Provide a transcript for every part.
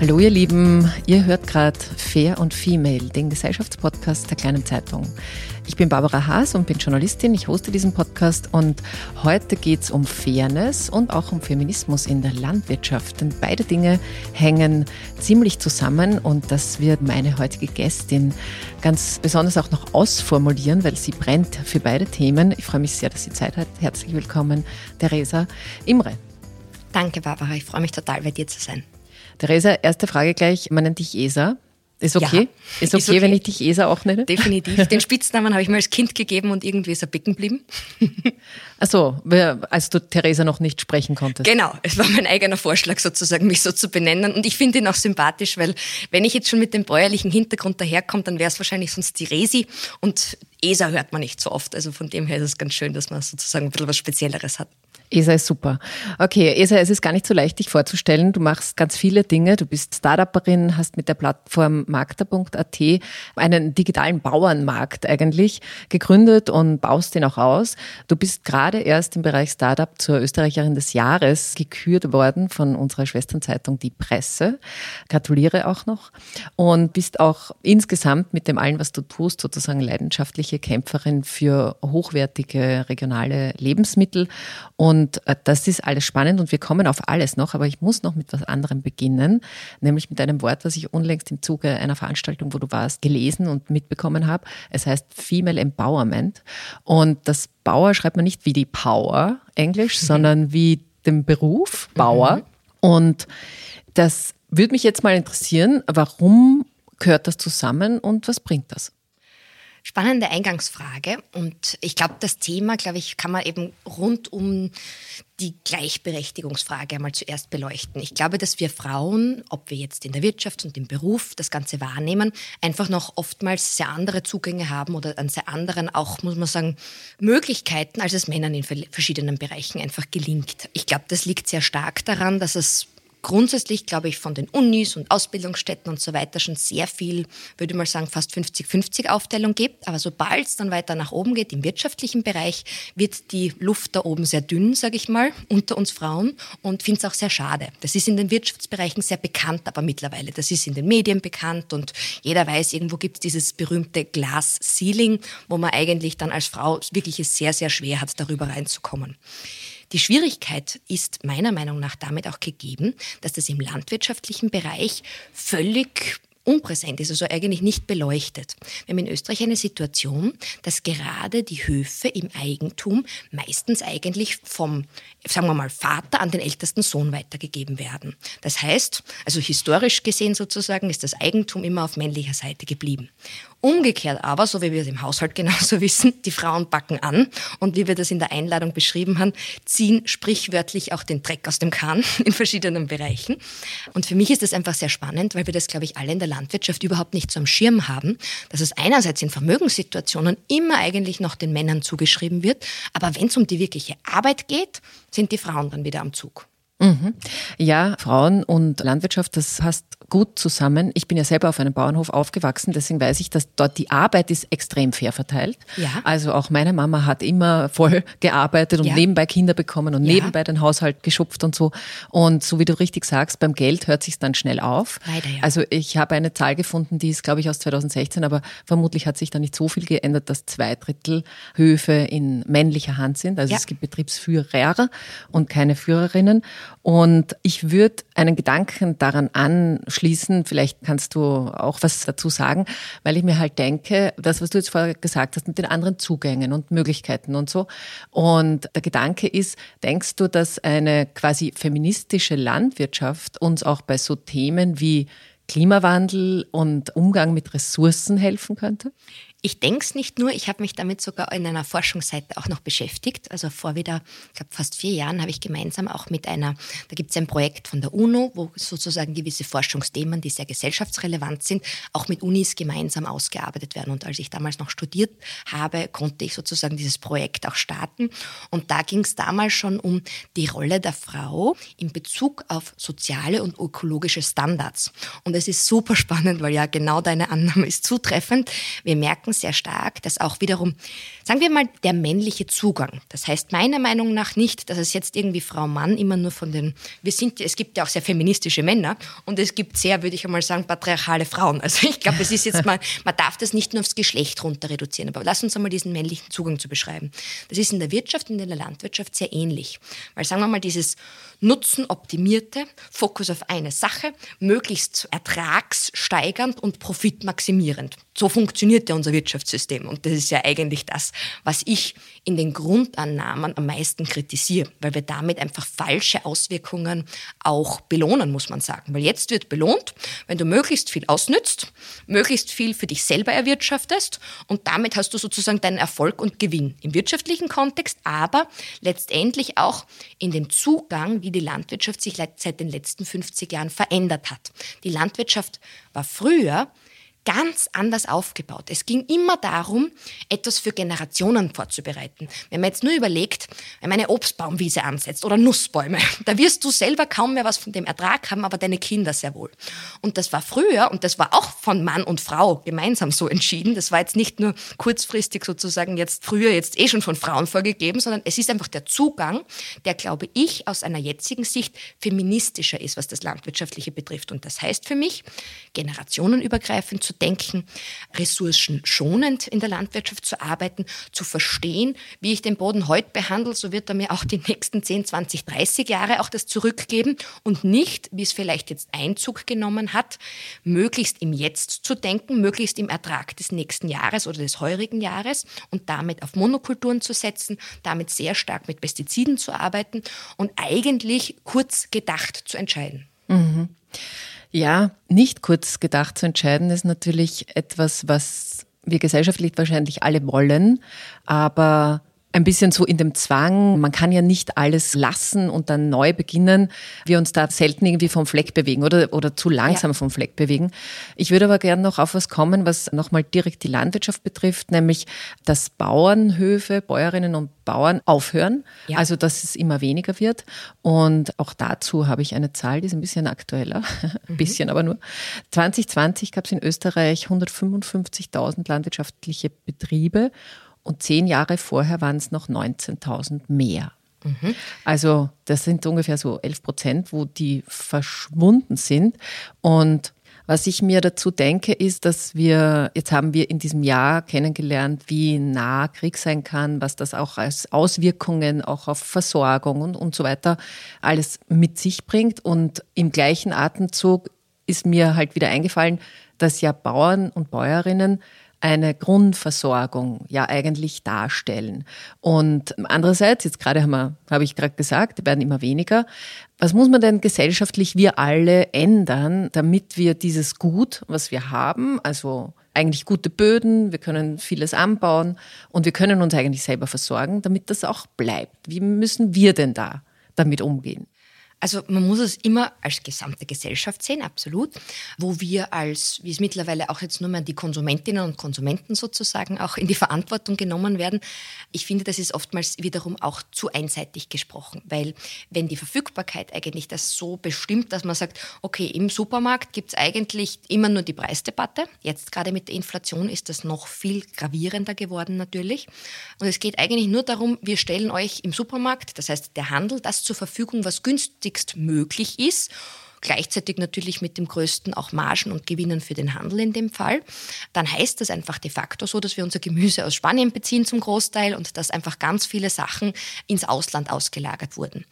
Hallo ihr Lieben, ihr hört gerade Fair und Female, den Gesellschaftspodcast der kleinen Zeitung. Ich bin Barbara Haas und bin Journalistin, ich hoste diesen Podcast und heute geht es um Fairness und auch um Feminismus in der Landwirtschaft, denn beide Dinge hängen ziemlich zusammen und das wird meine heutige Gästin ganz besonders auch noch ausformulieren, weil sie brennt für beide Themen. Ich freue mich sehr, dass sie Zeit hat. Herzlich willkommen, Theresa Imre. Danke, Barbara. Ich freue mich total, bei dir zu sein. Theresa, erste Frage gleich. Man nennt dich ESA. Ist okay? Ja, ist, okay ist okay, wenn ich dich ESA auch nenne? Definitiv. Den Spitznamen habe ich mir als Kind gegeben und irgendwie ist er bicken geblieben. Achso, als du Theresa noch nicht sprechen konntest. Genau, es war mein eigener Vorschlag sozusagen, mich so zu benennen. Und ich finde ihn auch sympathisch, weil wenn ich jetzt schon mit dem bäuerlichen Hintergrund daherkomme, dann wäre es wahrscheinlich sonst die Resi. Und ESA hört man nicht so oft. Also von dem her ist es ganz schön, dass man sozusagen ein bisschen was Spezielleres hat. ESA ist super. Okay, ESA, es ist gar nicht so leicht, dich vorzustellen. Du machst ganz viele Dinge. Du bist Startupperin, hast mit der Plattform Magda.at einen digitalen Bauernmarkt eigentlich gegründet und baust den auch aus. Du bist gerade erst im Bereich Startup zur Österreicherin des Jahres gekürt worden von unserer Schwesternzeitung Die Presse. Gratuliere auch noch. Und bist auch insgesamt mit dem allen, was du tust, sozusagen leidenschaftliche Kämpferin für hochwertige regionale Lebensmittel und und äh, das ist alles spannend und wir kommen auf alles noch, aber ich muss noch mit was anderem beginnen, nämlich mit einem Wort, was ich unlängst im Zuge einer Veranstaltung, wo du warst, gelesen und mitbekommen habe. Es heißt Female Empowerment und das Bauer schreibt man nicht wie die Power Englisch, mhm. sondern wie den Beruf Bauer. Mhm. Und das würde mich jetzt mal interessieren, warum gehört das zusammen und was bringt das? Spannende Eingangsfrage. Und ich glaube, das Thema, glaube ich, kann man eben rund um die Gleichberechtigungsfrage einmal zuerst beleuchten. Ich glaube, dass wir Frauen, ob wir jetzt in der Wirtschaft und im Beruf das Ganze wahrnehmen, einfach noch oftmals sehr andere Zugänge haben oder an sehr anderen auch, muss man sagen, Möglichkeiten, als es Männern in verschiedenen Bereichen einfach gelingt. Ich glaube, das liegt sehr stark daran, dass es grundsätzlich, glaube ich, von den Unis und Ausbildungsstätten und so weiter schon sehr viel, würde ich mal sagen, fast 50-50 Aufteilung gibt. Aber sobald es dann weiter nach oben geht, im wirtschaftlichen Bereich, wird die Luft da oben sehr dünn, sage ich mal, unter uns Frauen und finde es auch sehr schade. Das ist in den Wirtschaftsbereichen sehr bekannt, aber mittlerweile, das ist in den Medien bekannt und jeder weiß, irgendwo gibt es dieses berühmte Glass Ceiling, wo man eigentlich dann als Frau wirklich es sehr, sehr schwer hat, darüber reinzukommen. Die Schwierigkeit ist meiner Meinung nach damit auch gegeben, dass das im landwirtschaftlichen Bereich völlig unpräsent ist, also eigentlich nicht beleuchtet. Wir haben in Österreich eine Situation, dass gerade die Höfe im Eigentum meistens eigentlich vom, sagen wir mal, Vater an den ältesten Sohn weitergegeben werden. Das heißt, also historisch gesehen sozusagen, ist das Eigentum immer auf männlicher Seite geblieben. Umgekehrt aber, so wie wir es im Haushalt genauso wissen, die Frauen backen an und wie wir das in der Einladung beschrieben haben, ziehen sprichwörtlich auch den Dreck aus dem Kahn in verschiedenen Bereichen. Und für mich ist das einfach sehr spannend, weil wir das, glaube ich, alle in der Landwirtschaft überhaupt nicht so am Schirm haben, dass es einerseits in Vermögenssituationen immer eigentlich noch den Männern zugeschrieben wird, aber wenn es um die wirkliche Arbeit geht, sind die Frauen dann wieder am Zug. Mhm. Ja, Frauen und Landwirtschaft, das passt gut zusammen. Ich bin ja selber auf einem Bauernhof aufgewachsen, deswegen weiß ich, dass dort die Arbeit ist extrem fair verteilt. Ja. Also auch meine Mama hat immer voll gearbeitet und ja. nebenbei Kinder bekommen und ja. nebenbei den Haushalt geschupft und so. Und so wie du richtig sagst, beim Geld hört sich dann schnell auf. Leider, ja. Also ich habe eine Zahl gefunden, die ist, glaube ich, aus 2016, aber vermutlich hat sich da nicht so viel geändert, dass zwei Drittel Höfe in männlicher Hand sind. Also es gibt Betriebsführer und keine Führerinnen. Und ich würde einen Gedanken daran anschließen, vielleicht kannst du auch was dazu sagen, weil ich mir halt denke, das, was du jetzt vorher gesagt hast, mit den anderen Zugängen und Möglichkeiten und so. Und der Gedanke ist, denkst du, dass eine quasi feministische Landwirtschaft uns auch bei so Themen wie Klimawandel und Umgang mit Ressourcen helfen könnte? Ich denke es nicht nur, ich habe mich damit sogar in einer Forschungsseite auch noch beschäftigt. Also vor wieder, ich glaube fast vier Jahren habe ich gemeinsam auch mit einer, da gibt es ein Projekt von der UNO, wo sozusagen gewisse Forschungsthemen, die sehr gesellschaftsrelevant sind, auch mit Unis gemeinsam ausgearbeitet werden. Und als ich damals noch studiert habe, konnte ich sozusagen dieses Projekt auch starten. Und da ging es damals schon um die Rolle der Frau in Bezug auf soziale und ökologische Standards. Und es ist super spannend, weil ja genau deine Annahme ist zutreffend. Wir merken, sehr stark, dass auch wiederum, sagen wir mal, der männliche Zugang, das heißt meiner Meinung nach nicht, dass es jetzt irgendwie Frau-Mann immer nur von den, wir sind, es gibt ja auch sehr feministische Männer und es gibt sehr, würde ich einmal sagen, patriarchale Frauen. Also ich glaube, es ist jetzt mal, man darf das nicht nur aufs Geschlecht runter reduzieren, aber lass uns einmal diesen männlichen Zugang zu beschreiben. Das ist in der Wirtschaft und in der Landwirtschaft sehr ähnlich, weil sagen wir mal, dieses nutzenoptimierte, Fokus auf eine Sache, möglichst ertragssteigernd und profitmaximierend. So funktioniert ja unser Wirtschaftssystem. Und das ist ja eigentlich das, was ich in den Grundannahmen am meisten kritisiere, weil wir damit einfach falsche Auswirkungen auch belohnen, muss man sagen. Weil jetzt wird belohnt, wenn du möglichst viel ausnützt, möglichst viel für dich selber erwirtschaftest und damit hast du sozusagen deinen Erfolg und Gewinn im wirtschaftlichen Kontext, aber letztendlich auch in dem Zugang, wie die Landwirtschaft sich seit den letzten 50 Jahren verändert hat. Die Landwirtschaft war früher ganz anders aufgebaut. Es ging immer darum, etwas für Generationen vorzubereiten. Wenn man jetzt nur überlegt, wenn man eine Obstbaumwiese ansetzt oder Nussbäume, da wirst du selber kaum mehr was von dem Ertrag haben, aber deine Kinder sehr wohl. Und das war früher, und das war auch von Mann und Frau gemeinsam so entschieden, das war jetzt nicht nur kurzfristig sozusagen jetzt früher jetzt eh schon von Frauen vorgegeben, sondern es ist einfach der Zugang, der, glaube ich, aus einer jetzigen Sicht feministischer ist, was das Landwirtschaftliche betrifft. Und das heißt für mich, generationenübergreifend zu denken, ressourcenschonend in der Landwirtschaft zu arbeiten, zu verstehen, wie ich den Boden heute behandle, so wird er mir auch die nächsten 10, 20, 30 Jahre auch das zurückgeben und nicht, wie es vielleicht jetzt Einzug genommen hat, möglichst im Jetzt zu denken, möglichst im Ertrag des nächsten Jahres oder des heurigen Jahres und damit auf Monokulturen zu setzen, damit sehr stark mit Pestiziden zu arbeiten und eigentlich kurz gedacht zu entscheiden. Mhm. Ja, nicht kurz gedacht zu entscheiden ist natürlich etwas, was wir gesellschaftlich wahrscheinlich alle wollen, aber ein bisschen so in dem Zwang, man kann ja nicht alles lassen und dann neu beginnen, wir uns da selten irgendwie vom Fleck bewegen oder, oder zu langsam ja. vom Fleck bewegen. Ich würde aber gerne noch auf was kommen, was nochmal direkt die Landwirtschaft betrifft, nämlich dass Bauernhöfe, Bäuerinnen und Bauern aufhören, ja. also dass es immer weniger wird. Und auch dazu habe ich eine Zahl, die ist ein bisschen aktueller, ein mhm. bisschen aber nur. 2020 gab es in Österreich 155.000 landwirtschaftliche Betriebe und zehn Jahre vorher waren es noch 19.000 mehr. Mhm. Also das sind ungefähr so 11 Prozent, wo die verschwunden sind. Und was ich mir dazu denke, ist, dass wir, jetzt haben wir in diesem Jahr kennengelernt, wie nah Krieg sein kann, was das auch als Auswirkungen auch auf Versorgung und, und so weiter alles mit sich bringt. Und im gleichen Atemzug ist mir halt wieder eingefallen, dass ja Bauern und Bäuerinnen eine Grundversorgung ja eigentlich darstellen. Und andererseits, jetzt gerade haben habe ich gerade gesagt, werden immer weniger. Was muss man denn gesellschaftlich wir alle ändern, damit wir dieses Gut, was wir haben, also eigentlich gute Böden, wir können vieles anbauen und wir können uns eigentlich selber versorgen, damit das auch bleibt. Wie müssen wir denn da damit umgehen? Also man muss es immer als gesamte Gesellschaft sehen, absolut, wo wir als, wie es mittlerweile auch jetzt nur mehr die Konsumentinnen und Konsumenten sozusagen auch in die Verantwortung genommen werden. Ich finde, das ist oftmals wiederum auch zu einseitig gesprochen, weil wenn die Verfügbarkeit eigentlich das so bestimmt, dass man sagt, okay, im Supermarkt gibt es eigentlich immer nur die Preisdebatte. Jetzt gerade mit der Inflation ist das noch viel gravierender geworden natürlich. Und es geht eigentlich nur darum, wir stellen euch im Supermarkt, das heißt der Handel, das zur Verfügung, was günstig günstigst möglich ist. Gleichzeitig natürlich mit dem größten auch Margen und Gewinnen für den Handel in dem Fall. Dann heißt das einfach de facto so, dass wir unser Gemüse aus Spanien beziehen zum Großteil und dass einfach ganz viele Sachen ins Ausland ausgelagert wurden.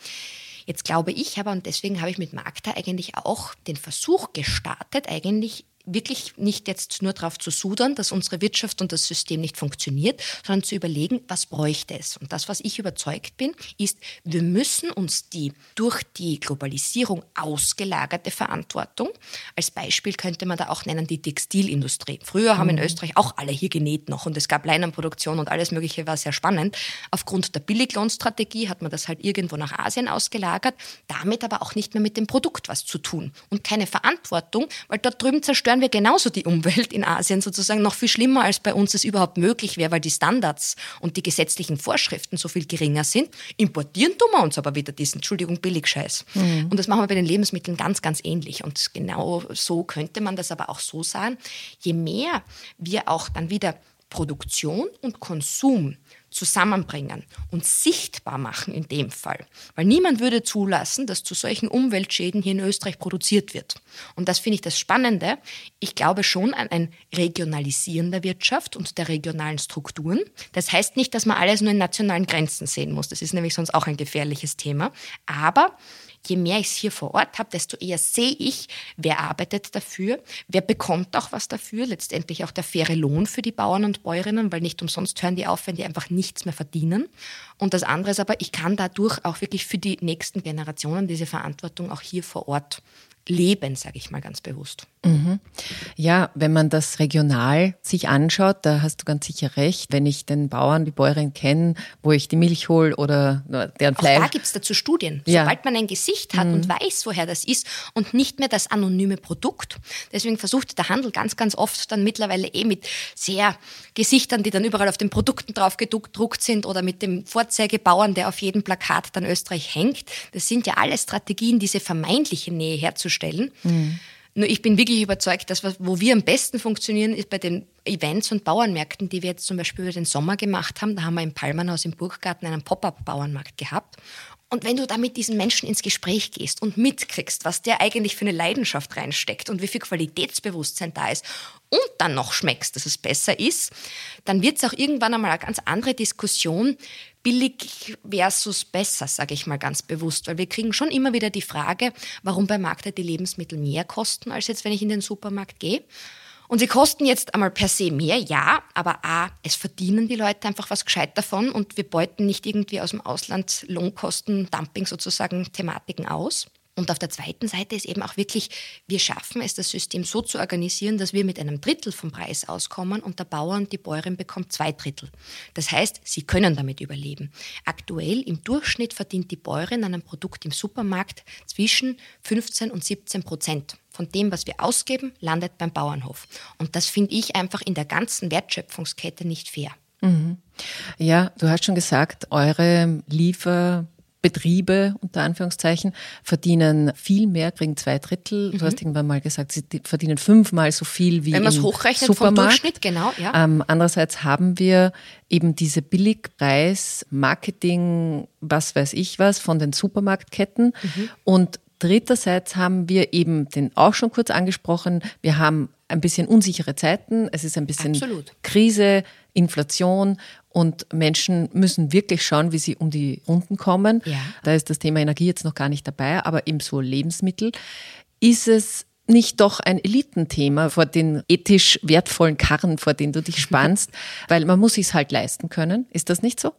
Jetzt glaube ich aber, und deswegen habe ich mit Magda eigentlich auch den Versuch gestartet, eigentlich wirklich nicht jetzt nur darauf zu sudern, dass unsere Wirtschaft und das System nicht funktioniert, sondern zu überlegen, was bräuchte es. Und das, was ich überzeugt bin, ist, wir müssen uns die durch die Globalisierung ausgelagerte Verantwortung, als Beispiel könnte man da auch nennen die Textilindustrie. Früher haben in mhm. Österreich auch alle hier genäht noch und es gab Leinenproduktion und alles Mögliche war sehr spannend. Aufgrund der Billiglohnstrategie hat man das halt irgendwo nach Asien ausgelagert, damit aber auch nicht mehr mit dem Produkt was zu tun und keine Verantwortung, weil dort drüben zerstören zerstören wir genauso die Umwelt in Asien sozusagen noch viel schlimmer, als bei uns es überhaupt möglich wäre, weil die Standards und die gesetzlichen Vorschriften so viel geringer sind. Importieren tun wir uns aber wieder diesen, Entschuldigung, Billigscheiß. Mhm. Und das machen wir bei den Lebensmitteln ganz, ganz ähnlich. Und genau so könnte man das aber auch so sagen. Je mehr wir auch dann wieder Produktion und Konsum zusammenbringen und sichtbar machen in dem Fall. Weil niemand würde zulassen, dass zu solchen Umweltschäden hier in Österreich produziert wird. Und das finde ich das Spannende. Ich glaube schon an ein Regionalisieren der Wirtschaft und der regionalen Strukturen. Das heißt nicht, dass man alles nur in nationalen Grenzen sehen muss. Das ist nämlich sonst auch ein gefährliches Thema. Aber je mehr ich es hier vor Ort habe, desto eher sehe ich, wer arbeitet dafür, wer bekommt auch was dafür, letztendlich auch der faire Lohn für die Bauern und Bäuerinnen, weil nicht umsonst hören die auf, wenn die einfach nichts mehr verdienen. Und das andere ist aber, ich kann dadurch auch wirklich für die nächsten Generationen diese Verantwortung auch hier vor Ort leben, sage ich mal ganz bewusst. Mhm. Ja, wenn man das regional sich anschaut, da hast du ganz sicher recht. Wenn ich den Bauern, die Bäuerin kenne, wo ich die Milch hole oder deren Fleisch. Auch da gibt es dazu Studien. Ja. Sobald man ein Gesicht hat mhm. und weiß, woher das ist und nicht mehr das anonyme Produkt. Deswegen versucht der Handel ganz, ganz oft dann mittlerweile eh mit sehr Gesichtern, die dann überall auf den Produkten drauf gedruckt sind oder mit dem Vorzeigebauern, der auf jedem Plakat dann Österreich hängt. Das sind ja alle Strategien, diese vermeintliche Nähe herzustellen. Mhm. Nur ich bin wirklich überzeugt, dass wo wir am besten funktionieren, ist bei den Events und Bauernmärkten, die wir jetzt zum Beispiel über den Sommer gemacht haben. Da haben wir im Palmernhaus im Burggarten einen Pop-up-Bauernmarkt gehabt. Und wenn du da mit diesen Menschen ins Gespräch gehst und mitkriegst, was der eigentlich für eine Leidenschaft reinsteckt und wie viel Qualitätsbewusstsein da ist und dann noch schmeckst, dass es besser ist, dann wird es auch irgendwann einmal eine ganz andere Diskussion, billig versus besser, sage ich mal ganz bewusst, weil wir kriegen schon immer wieder die Frage, warum bei Markter die Lebensmittel mehr kosten, als jetzt, wenn ich in den Supermarkt gehe. Und sie kosten jetzt einmal per se mehr, ja, aber A, es verdienen die Leute einfach was gescheit davon und wir beuten nicht irgendwie aus dem Ausland Lohnkosten, Dumping sozusagen Thematiken aus. Und auf der zweiten Seite ist eben auch wirklich, wir schaffen es, das System so zu organisieren, dass wir mit einem Drittel vom Preis auskommen und der Bauer und die Bäuerin bekommt zwei Drittel. Das heißt, sie können damit überleben. Aktuell im Durchschnitt verdient die Bäuerin an einem Produkt im Supermarkt zwischen 15 und 17 Prozent von dem, was wir ausgeben, landet beim Bauernhof. Und das finde ich einfach in der ganzen Wertschöpfungskette nicht fair. Mhm. Ja, du hast schon gesagt, eure Lieferbetriebe unter Anführungszeichen verdienen viel mehr, kriegen zwei Drittel. Mhm. Du hast irgendwann mal gesagt, sie verdienen fünfmal so viel wie Wenn man es hochrechnet Supermarkt. vom Durchschnitt, genau. Ja. Ähm, andererseits haben wir eben diese Billigpreis, Marketing, was weiß ich was von den Supermarktketten mhm. und Dritterseits haben wir eben den auch schon kurz angesprochen. Wir haben ein bisschen unsichere Zeiten. Es ist ein bisschen Absolut. Krise, Inflation und Menschen müssen wirklich schauen, wie sie um die Runden kommen. Ja. Da ist das Thema Energie jetzt noch gar nicht dabei, aber eben so Lebensmittel. Ist es nicht doch ein Elitenthema vor den ethisch wertvollen Karren, vor denen du dich spannst? Weil man muss es halt leisten können. Ist das nicht so?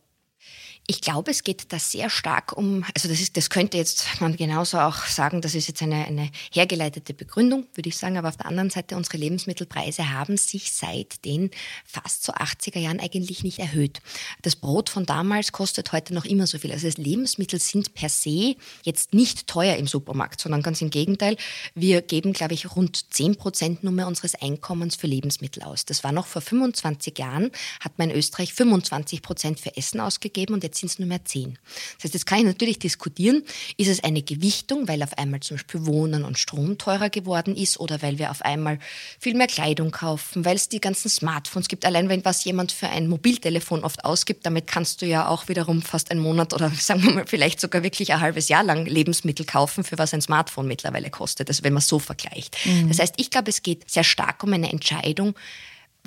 Ich glaube, es geht da sehr stark um, also das ist, das könnte jetzt man genauso auch sagen, das ist jetzt eine, eine hergeleitete Begründung, würde ich sagen, aber auf der anderen Seite, unsere Lebensmittelpreise haben sich seit den fast so 80er Jahren eigentlich nicht erhöht. Das Brot von damals kostet heute noch immer so viel. Also Lebensmittel sind per se jetzt nicht teuer im Supermarkt, sondern ganz im Gegenteil. Wir geben, glaube ich, rund 10 Prozent nur mehr unseres Einkommens für Lebensmittel aus. Das war noch vor 25 Jahren, hat man in Österreich 25 Prozent für Essen ausgegeben und jetzt sind es nur mehr zehn. Das heißt, jetzt kann ich natürlich diskutieren, ist es eine Gewichtung, weil auf einmal zum Beispiel Wohnen und Strom teurer geworden ist oder weil wir auf einmal viel mehr Kleidung kaufen, weil es die ganzen Smartphones gibt. Allein wenn was jemand für ein Mobiltelefon oft ausgibt, damit kannst du ja auch wiederum fast einen Monat oder sagen wir mal vielleicht sogar wirklich ein halbes Jahr lang Lebensmittel kaufen, für was ein Smartphone mittlerweile kostet, also wenn man so vergleicht. Mhm. Das heißt, ich glaube, es geht sehr stark um eine Entscheidung,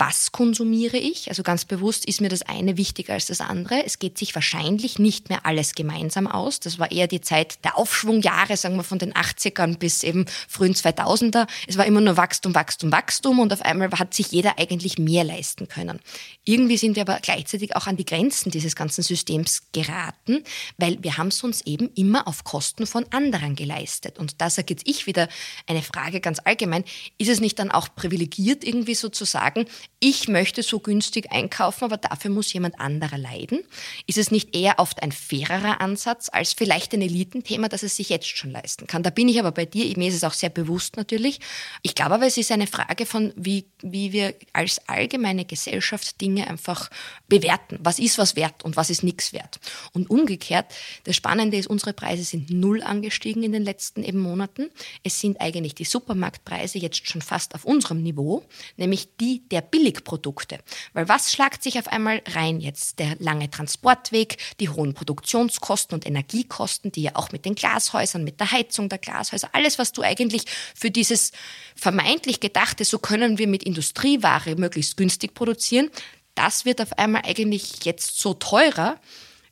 was konsumiere ich? Also ganz bewusst ist mir das eine wichtiger als das andere. Es geht sich wahrscheinlich nicht mehr alles gemeinsam aus. Das war eher die Zeit der Aufschwungjahre, sagen wir von den 80ern bis eben frühen 2000er. Es war immer nur Wachstum, Wachstum, Wachstum und auf einmal hat sich jeder eigentlich mehr leisten können. Irgendwie sind wir aber gleichzeitig auch an die Grenzen dieses ganzen Systems geraten, weil wir haben es uns eben immer auf Kosten von anderen geleistet. Und da sage jetzt ich wieder eine Frage ganz allgemein. Ist es nicht dann auch privilegiert irgendwie sozusagen, ich möchte so günstig einkaufen, aber dafür muss jemand anderer leiden? Ist es nicht eher oft ein fairerer Ansatz als vielleicht ein Elitenthema, das es sich jetzt schon leisten kann? Da bin ich aber bei dir, mir ist es auch sehr bewusst natürlich. Ich glaube aber, es ist eine Frage von, wie, wie wir als allgemeine Gesellschaft Dinge einfach bewerten. Was ist was wert und was ist nichts wert? Und umgekehrt, das Spannende ist, unsere Preise sind null angestiegen in den letzten eben Monaten. Es sind eigentlich die Supermarktpreise jetzt schon fast auf unserem Niveau, nämlich die der Billigprodukte. Weil was schlagt sich auf einmal rein jetzt? Der lange Transportweg, die hohen Produktionskosten und Energiekosten, die ja auch mit den Glashäusern, mit der Heizung der Glashäuser, alles, was du eigentlich für dieses vermeintlich gedachte, so können wir mit Industrieware möglichst günstig produzieren, das wird auf einmal eigentlich jetzt so teurer,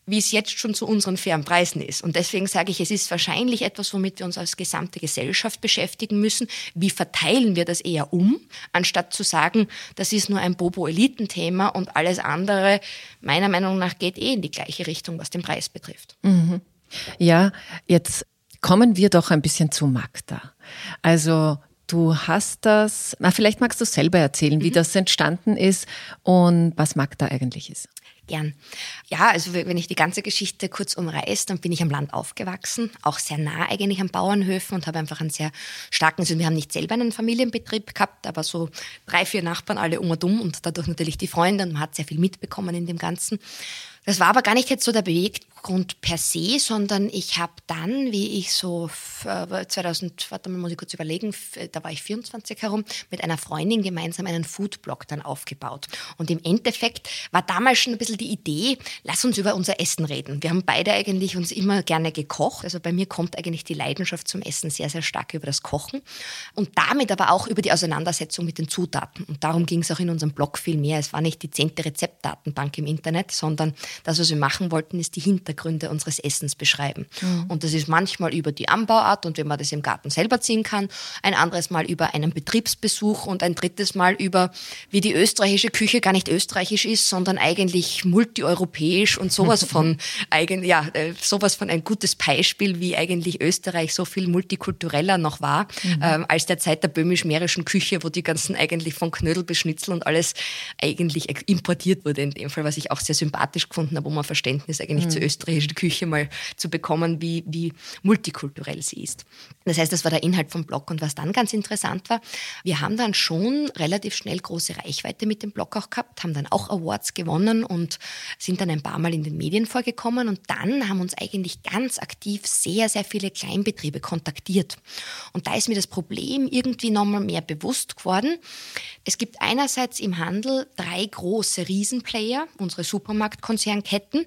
wie es jetzt schon zu unseren fairen Preisen ist. Und deswegen sage ich, es ist wahrscheinlich etwas, womit wir uns als gesamte Gesellschaft beschäftigen müssen. Wie verteilen wir das eher um, anstatt zu sagen, das ist nur ein Bobo-Elitenthema und alles andere, meiner Meinung nach, geht eh in die gleiche Richtung, was den Preis betrifft. Mhm. Ja, jetzt kommen wir doch ein bisschen zu Magda. Also Du hast das, na, vielleicht magst du selber erzählen, wie mhm. das entstanden ist und was Magda eigentlich ist. Gern. Ja, also wenn ich die ganze Geschichte kurz umreiße, dann bin ich am Land aufgewachsen, auch sehr nah eigentlich an Bauernhöfen und habe einfach einen sehr starken, also wir haben nicht selber einen Familienbetrieb gehabt, aber so drei, vier Nachbarn alle um und um und dadurch natürlich die Freunde und man hat sehr viel mitbekommen in dem Ganzen. Das war aber gar nicht jetzt so der Beweggrund per se, sondern ich habe dann, wie ich so 2000, äh, warte mal, muss ich kurz überlegen, da war ich 24 herum, mit einer Freundin gemeinsam einen Foodblog dann aufgebaut. Und im Endeffekt war damals schon ein bisschen die Idee, lass uns über unser Essen reden. Wir haben beide eigentlich uns immer gerne gekocht. Also bei mir kommt eigentlich die Leidenschaft zum Essen sehr, sehr stark über das Kochen. Und damit aber auch über die Auseinandersetzung mit den Zutaten. Und darum ging es auch in unserem Blog viel mehr. Es war nicht die zehnte Rezeptdatenbank im Internet, sondern das, was wir machen wollten, ist die Hintergründe unseres Essens beschreiben. Mhm. Und das ist manchmal über die Anbauart und wenn man das im Garten selber ziehen kann, ein anderes Mal über einen Betriebsbesuch und ein drittes Mal über, wie die österreichische Küche gar nicht österreichisch ist, sondern eigentlich multieuropäisch und sowas von, eigen, ja, äh, sowas von ein gutes Beispiel, wie eigentlich Österreich so viel multikultureller noch war, mhm. ähm, als der Zeit der böhmisch-mährischen Küche, wo die ganzen eigentlich von Knödel bis Schnitzel und alles eigentlich importiert wurde in dem Fall, was ich auch sehr sympathisch gefunden habe, um ein Verständnis eigentlich mhm. zur österreichischen Küche mal zu bekommen, wie, wie multikulturell sie ist. Das heißt, das war der Inhalt vom Blog. Und was dann ganz interessant war, wir haben dann schon relativ schnell große Reichweite mit dem Blog auch gehabt, haben dann auch Awards gewonnen und sind dann ein paar Mal in den Medien vorgekommen. Und dann haben uns eigentlich ganz aktiv sehr, sehr viele Kleinbetriebe kontaktiert. Und da ist mir das Problem irgendwie nochmal mehr bewusst geworden. Es gibt einerseits im Handel drei große Riesenplayer, unsere Supermarktkonzernketten,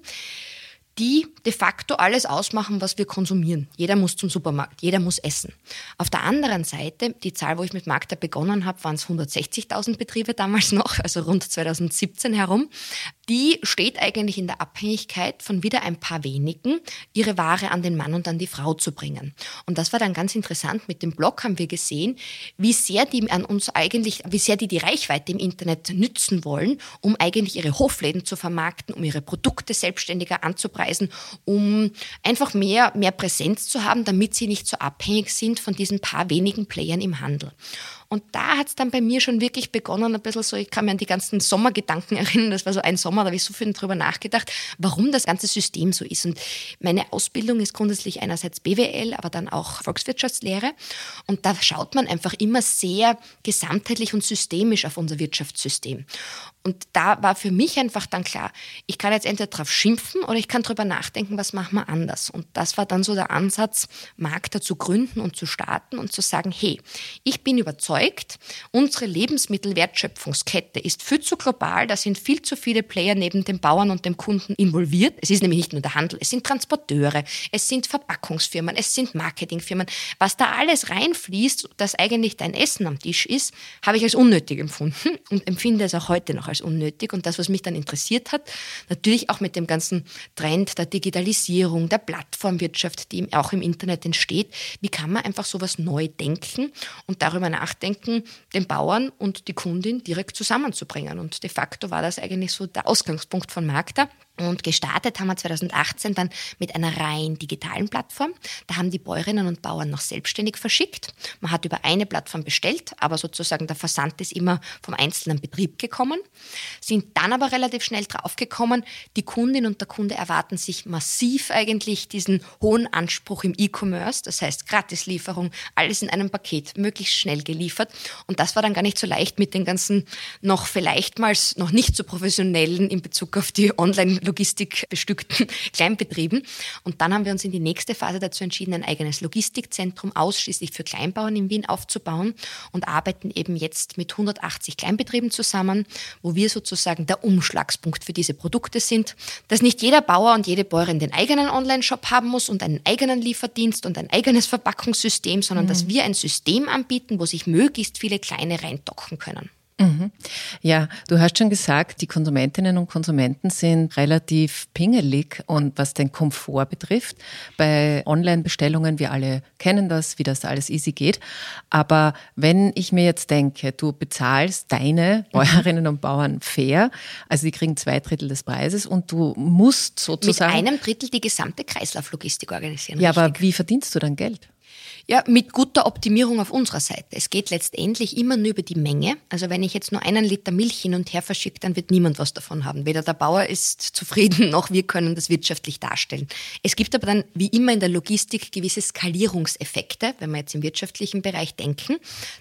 die de facto alles ausmachen, was wir konsumieren. Jeder muss zum Supermarkt, jeder muss essen. Auf der anderen Seite, die Zahl, wo ich mit Magda begonnen habe, waren es 160.000 Betriebe damals noch, also rund 2017 herum. Die steht eigentlich in der Abhängigkeit von wieder ein paar wenigen, ihre Ware an den Mann und an die Frau zu bringen. Und das war dann ganz interessant. Mit dem Blog haben wir gesehen, wie sehr die an uns eigentlich, wie sehr die die Reichweite im Internet nützen wollen, um eigentlich ihre Hofläden zu vermarkten, um ihre Produkte selbstständiger anzupreisen, um einfach mehr, mehr Präsenz zu haben, damit sie nicht so abhängig sind von diesen paar wenigen Playern im Handel. Und da hat es dann bei mir schon wirklich begonnen, ein bisschen so, ich kann mir an die ganzen Sommergedanken erinnern, das war so ein Sommer, da habe ich so viel drüber nachgedacht, warum das ganze System so ist. Und meine Ausbildung ist grundsätzlich einerseits BWL, aber dann auch Volkswirtschaftslehre. Und da schaut man einfach immer sehr gesamtheitlich und systemisch auf unser Wirtschaftssystem. Und da war für mich einfach dann klar, ich kann jetzt entweder drauf schimpfen oder ich kann drüber nachdenken, was machen wir anders. Und das war dann so der Ansatz, Markter zu gründen und zu starten und zu sagen, hey, ich bin überzeugt, unsere Lebensmittelwertschöpfungskette ist viel zu global, da sind viel zu viele Player neben dem Bauern und dem Kunden involviert. Es ist nämlich nicht nur der Handel, es sind Transporteure, es sind Verpackungsfirmen, es sind Marketingfirmen. Was da alles reinfließt, dass eigentlich dein Essen am Tisch ist, habe ich als unnötig empfunden und empfinde es auch heute noch als unnötig. Und das, was mich dann interessiert hat, natürlich auch mit dem ganzen Trend der Digitalisierung, der Plattformwirtschaft, die auch im Internet entsteht, wie kann man einfach sowas neu denken und darüber nachdenken, den Bauern und die Kundin direkt zusammenzubringen. Und de facto war das eigentlich so der Ausgangspunkt von Magda. Und gestartet haben wir 2018 dann mit einer rein digitalen Plattform. Da haben die Bäuerinnen und Bauern noch selbstständig verschickt. Man hat über eine Plattform bestellt, aber sozusagen der Versand ist immer vom einzelnen Betrieb gekommen. Sind dann aber relativ schnell draufgekommen, die Kundin und der Kunde erwarten sich massiv eigentlich diesen hohen Anspruch im E-Commerce. Das heißt Gratislieferung, alles in einem Paket, möglichst schnell geliefert. Und das war dann gar nicht so leicht mit den ganzen noch vielleicht mal noch nicht so professionellen in Bezug auf die Online- Logistik bestückten Kleinbetrieben. Und dann haben wir uns in die nächste Phase dazu entschieden, ein eigenes Logistikzentrum ausschließlich für Kleinbauern in Wien aufzubauen und arbeiten eben jetzt mit 180 Kleinbetrieben zusammen, wo wir sozusagen der Umschlagspunkt für diese Produkte sind, dass nicht jeder Bauer und jede Bäuerin den eigenen Online-Shop haben muss und einen eigenen Lieferdienst und ein eigenes Verpackungssystem, sondern mhm. dass wir ein System anbieten, wo sich möglichst viele kleine reindocken können. Mhm. Ja, du hast schon gesagt, die Konsumentinnen und Konsumenten sind relativ pingelig und was den Komfort betrifft. Bei Online-Bestellungen, wir alle kennen das, wie das alles easy geht. Aber wenn ich mir jetzt denke, du bezahlst deine mhm. Bäuerinnen und Bauern fair, also die kriegen zwei Drittel des Preises und du musst sozusagen. Mit einem Drittel die gesamte Kreislauflogistik organisieren. Ja, richtig. aber wie verdienst du dann Geld? Ja, mit guter Optimierung auf unserer Seite. Es geht letztendlich immer nur über die Menge. Also wenn ich jetzt nur einen Liter Milch hin und her verschicke, dann wird niemand was davon haben. Weder der Bauer ist zufrieden, noch wir können das wirtschaftlich darstellen. Es gibt aber dann, wie immer in der Logistik, gewisse Skalierungseffekte. Wenn wir jetzt im wirtschaftlichen Bereich denken,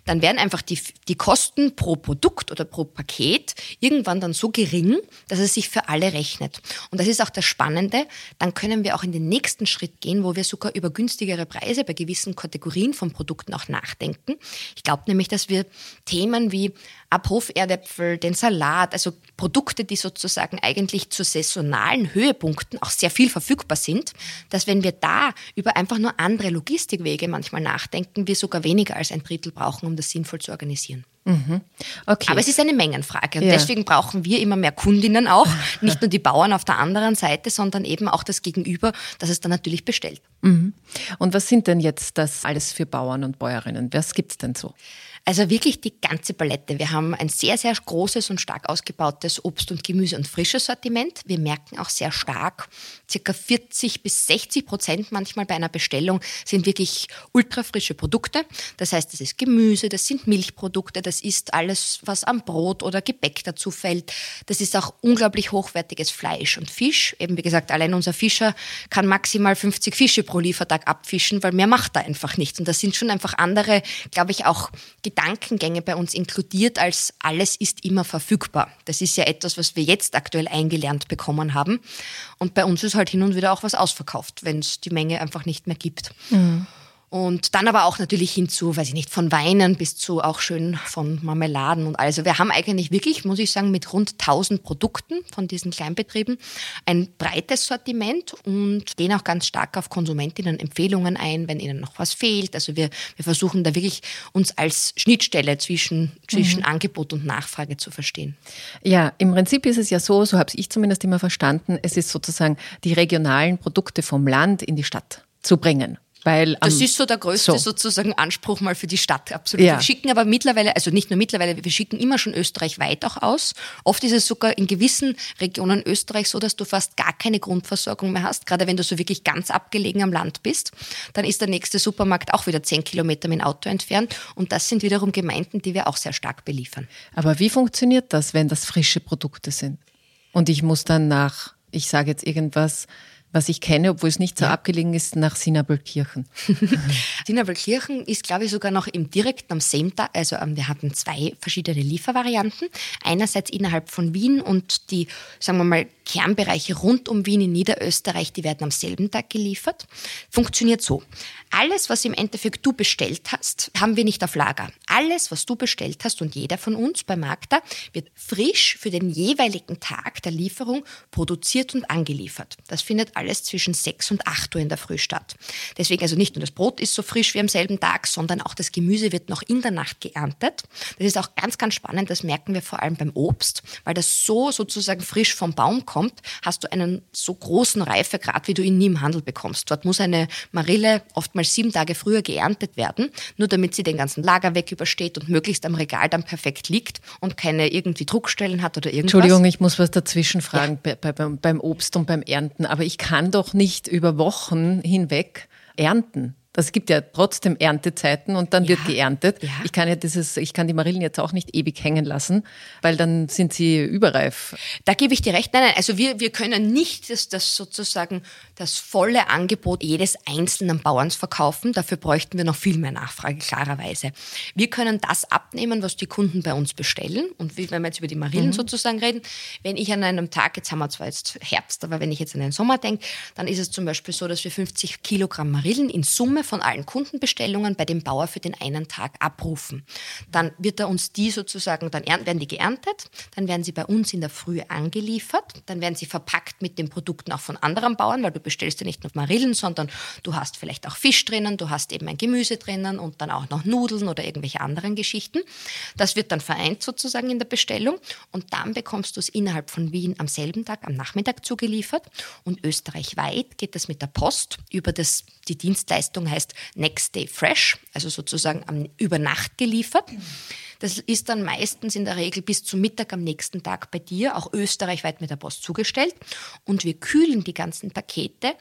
dann werden einfach die, die Kosten pro Produkt oder pro Paket irgendwann dann so gering, dass es sich für alle rechnet. Und das ist auch das Spannende. Dann können wir auch in den nächsten Schritt gehen, wo wir sogar über günstigere Preise bei gewissen Kategorien von Produkten auch nachdenken. Ich glaube nämlich, dass wir Themen wie Abhoferdäpfel, den Salat, also Produkte, die sozusagen eigentlich zu saisonalen Höhepunkten auch sehr viel verfügbar sind, dass wenn wir da über einfach nur andere Logistikwege manchmal nachdenken, wir sogar weniger als ein Drittel brauchen, um das sinnvoll zu organisieren. Mhm. Okay. Aber es ist eine Mengenfrage und ja. deswegen brauchen wir immer mehr Kundinnen auch, nicht nur die Bauern auf der anderen Seite, sondern eben auch das Gegenüber, das es dann natürlich bestellt. Mhm. Und was sind denn jetzt das alles für Bauern und Bäuerinnen? Was gibt es denn so? Also wirklich die ganze Palette. Wir haben ein sehr, sehr großes und stark ausgebautes Obst- und Gemüse- und frisches Sortiment. Wir merken auch sehr stark, circa 40 bis 60 Prozent manchmal bei einer Bestellung sind wirklich ultrafrische Produkte. Das heißt, das ist Gemüse, das sind Milchprodukte, das ist alles, was am Brot oder Gebäck dazu fällt. Das ist auch unglaublich hochwertiges Fleisch und Fisch. Eben wie gesagt, allein unser Fischer kann maximal 50 Fische pro Liefertag abfischen, weil mehr macht er einfach nicht. Und das sind schon einfach andere, glaube ich, auch Gedankengänge bei uns inkludiert, als alles ist immer verfügbar. Das ist ja etwas, was wir jetzt aktuell eingelernt bekommen haben. Und bei uns ist halt hin und wieder auch was ausverkauft, wenn es die Menge einfach nicht mehr gibt. Mhm. Und dann aber auch natürlich hinzu, weiß ich nicht, von Weinen bis zu auch schön von Marmeladen und also wir haben eigentlich wirklich, muss ich sagen, mit rund 1000 Produkten von diesen Kleinbetrieben ein breites Sortiment und gehen auch ganz stark auf Konsumentinnen Empfehlungen ein, wenn ihnen noch was fehlt. Also wir, wir versuchen da wirklich uns als Schnittstelle zwischen, zwischen mhm. Angebot und Nachfrage zu verstehen. Ja, im Prinzip ist es ja so, so habe ich zumindest immer verstanden, es ist sozusagen die regionalen Produkte vom Land in die Stadt zu bringen. Weil das ist so der größte so. sozusagen Anspruch mal für die Stadt, absolut. Ja. Wir schicken aber mittlerweile, also nicht nur mittlerweile, wir schicken immer schon Österreich weit auch aus. Oft ist es sogar in gewissen Regionen Österreichs so, dass du fast gar keine Grundversorgung mehr hast. Gerade wenn du so wirklich ganz abgelegen am Land bist, dann ist der nächste Supermarkt auch wieder zehn Kilometer mit dem Auto entfernt. Und das sind wiederum Gemeinden, die wir auch sehr stark beliefern. Aber wie funktioniert das, wenn das frische Produkte sind? Und ich muss dann nach, ich sage jetzt irgendwas, was ich kenne, obwohl es nicht so ja. abgelegen ist, nach Sinabelkirchen. Sinabelkirchen ist, glaube ich, sogar noch im direkten am same Tag. Also ähm, wir hatten zwei verschiedene Liefervarianten. Einerseits innerhalb von Wien und die, sagen wir mal, Kernbereiche rund um Wien in Niederösterreich, die werden am selben Tag geliefert. Funktioniert so. Alles, was im Endeffekt du bestellt hast, haben wir nicht auf Lager. Alles, was du bestellt hast und jeder von uns bei Magda, wird frisch für den jeweiligen Tag der Lieferung produziert und angeliefert. Das findet alles zwischen 6 und 8 Uhr in der Früh statt. Deswegen also nicht nur das Brot ist so frisch wie am selben Tag, sondern auch das Gemüse wird noch in der Nacht geerntet. Das ist auch ganz, ganz spannend. Das merken wir vor allem beim Obst, weil das so sozusagen frisch vom Baum kommt, hast du einen so großen Reifegrad, wie du ihn nie im Handel bekommst. Dort muss eine Marille oftmals sieben Tage früher geerntet werden, nur damit sie den ganzen Lagerweg übersteht und möglichst am Regal dann perfekt liegt und keine irgendwie Druckstellen hat oder irgendwas. Entschuldigung, ich muss was dazwischen fragen ja. bei, bei, beim Obst und beim Ernten, aber ich kann doch nicht über Wochen hinweg ernten. Das gibt ja trotzdem Erntezeiten und dann ja, wird geerntet. Ja. Ich kann ja dieses, ich kann die Marillen jetzt auch nicht ewig hängen lassen, weil dann sind sie überreif. Da gebe ich dir recht. Nein, nein, also wir, wir können nicht das, das sozusagen das volle Angebot jedes einzelnen Bauerns verkaufen. Dafür bräuchten wir noch viel mehr Nachfrage, klarerweise. Wir können das abnehmen, was die Kunden bei uns bestellen. Und wenn wir jetzt über die Marillen mhm. sozusagen reden, wenn ich an einem Tag, jetzt haben wir zwar jetzt Herbst, aber wenn ich jetzt an den Sommer denke, dann ist es zum Beispiel so, dass wir 50 Kilogramm Marillen in Summe Summe von allen Kundenbestellungen bei dem Bauer für den einen Tag abrufen. Dann wird er uns die sozusagen, dann werden die geerntet, dann werden sie bei uns in der Früh angeliefert, dann werden sie verpackt mit den Produkten auch von anderen Bauern, weil du bestellst ja nicht nur Marillen, sondern du hast vielleicht auch Fisch drinnen, du hast eben ein Gemüse drinnen und dann auch noch Nudeln oder irgendwelche anderen Geschichten. Das wird dann vereint sozusagen in der Bestellung und dann bekommst du es innerhalb von Wien am selben Tag, am Nachmittag zugeliefert und österreichweit geht das mit der Post über das, die Dienstleistung heißt Next Day Fresh, also sozusagen über Nacht geliefert. Das ist dann meistens in der Regel bis zum Mittag am nächsten Tag bei dir, auch österreichweit mit der Post zugestellt. Und wir kühlen die ganzen Pakete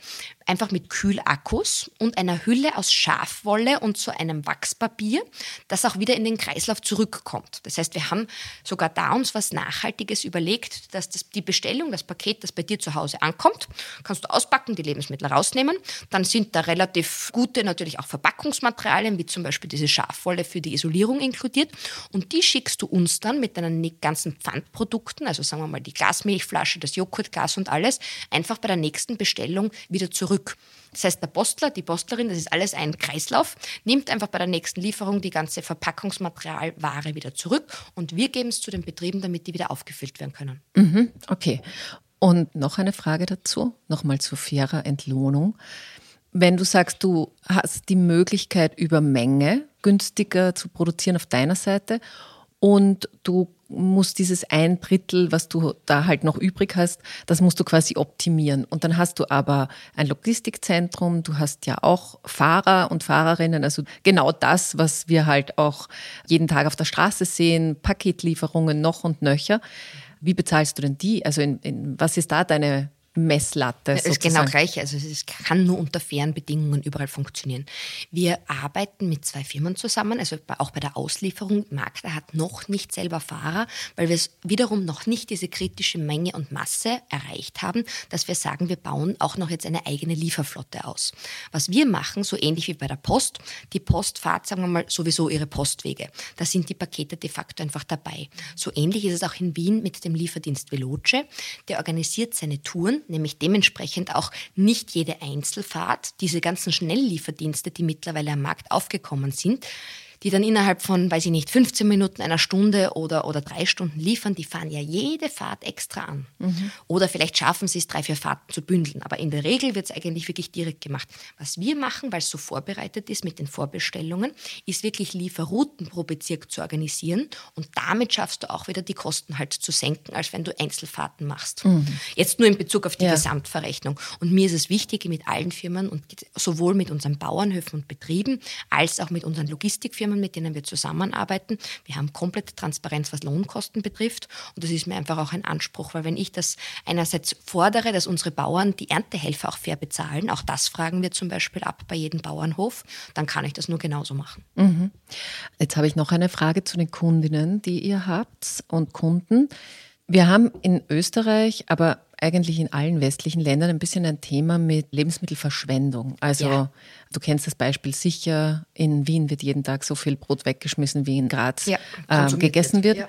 einfach mit Kühlakkus und einer Hülle aus Schafwolle und so einem Wachspapier, das auch wieder in den Kreislauf zurückkommt. Das heißt, wir haben sogar da uns was Nachhaltiges überlegt, dass das, die Bestellung, das Paket, das bei dir zu Hause ankommt, kannst du auspacken, die Lebensmittel rausnehmen. Dann sind da relativ gute natürlich auch Verpackungsmaterialien, wie zum Beispiel diese Schafwolle für die Isolierung inkludiert. Und die schickst du uns dann mit deinen ganzen Pfandprodukten, also sagen wir mal die Glasmilchflasche, das Joghurtglas und alles, einfach bei der nächsten Bestellung wieder zurück. Das heißt, der Postler, die Postlerin, das ist alles ein Kreislauf, nimmt einfach bei der nächsten Lieferung die ganze Verpackungsmaterialware wieder zurück und wir geben es zu den Betrieben, damit die wieder aufgefüllt werden können. Mhm, okay. Und noch eine Frage dazu, nochmal zu fairer Entlohnung. Wenn du sagst, du hast die Möglichkeit über Menge günstiger zu produzieren auf deiner Seite und du musst dieses ein Drittel, was du da halt noch übrig hast, das musst du quasi optimieren. Und dann hast du aber ein Logistikzentrum, du hast ja auch Fahrer und Fahrerinnen, also genau das, was wir halt auch jeden Tag auf der Straße sehen, Paketlieferungen noch und nöcher. Wie bezahlst du denn die? Also in, in, was ist da deine Messlatte. Es ist genau gleich. Also es kann nur unter fairen Bedingungen überall funktionieren. Wir arbeiten mit zwei Firmen zusammen, also auch bei der Auslieferung. Magda hat noch nicht selber Fahrer, weil wir es wiederum noch nicht diese kritische Menge und Masse erreicht haben, dass wir sagen, wir bauen auch noch jetzt eine eigene Lieferflotte aus. Was wir machen, so ähnlich wie bei der Post, die Post fahrt, sagen wir mal, sowieso ihre Postwege. Da sind die Pakete de facto einfach dabei. So ähnlich ist es auch in Wien mit dem Lieferdienst Veloce. Der organisiert seine Touren nämlich dementsprechend auch nicht jede Einzelfahrt, diese ganzen Schnelllieferdienste, die mittlerweile am Markt aufgekommen sind, die dann innerhalb von, weiß ich nicht, 15 Minuten, einer Stunde oder, oder drei Stunden liefern, die fahren ja jede Fahrt extra an. Mhm. Oder vielleicht schaffen sie es, drei, vier Fahrten zu bündeln. Aber in der Regel wird es eigentlich wirklich direkt gemacht. Was wir machen, weil es so vorbereitet ist mit den Vorbestellungen, ist wirklich Lieferrouten pro Bezirk zu organisieren. Und damit schaffst du auch wieder die Kosten halt zu senken, als wenn du Einzelfahrten machst. Mhm. Jetzt nur in Bezug auf die ja. Gesamtverrechnung. Und mir ist es wichtig, mit allen Firmen und sowohl mit unseren Bauernhöfen und Betrieben als auch mit unseren Logistikfirmen, Firmen, mit denen wir zusammenarbeiten. Wir haben komplette Transparenz, was Lohnkosten betrifft. Und das ist mir einfach auch ein Anspruch, weil wenn ich das einerseits fordere, dass unsere Bauern die Erntehelfer auch fair bezahlen, auch das fragen wir zum Beispiel ab bei jedem Bauernhof, dann kann ich das nur genauso machen. Mhm. Jetzt habe ich noch eine Frage zu den Kundinnen, die ihr habt und Kunden. Wir haben in Österreich, aber eigentlich in allen westlichen Ländern ein bisschen ein Thema mit Lebensmittelverschwendung. Also ja. du kennst das Beispiel sicher, in Wien wird jeden Tag so viel Brot weggeschmissen, wie in Graz ja, äh, gegessen wird. Ja.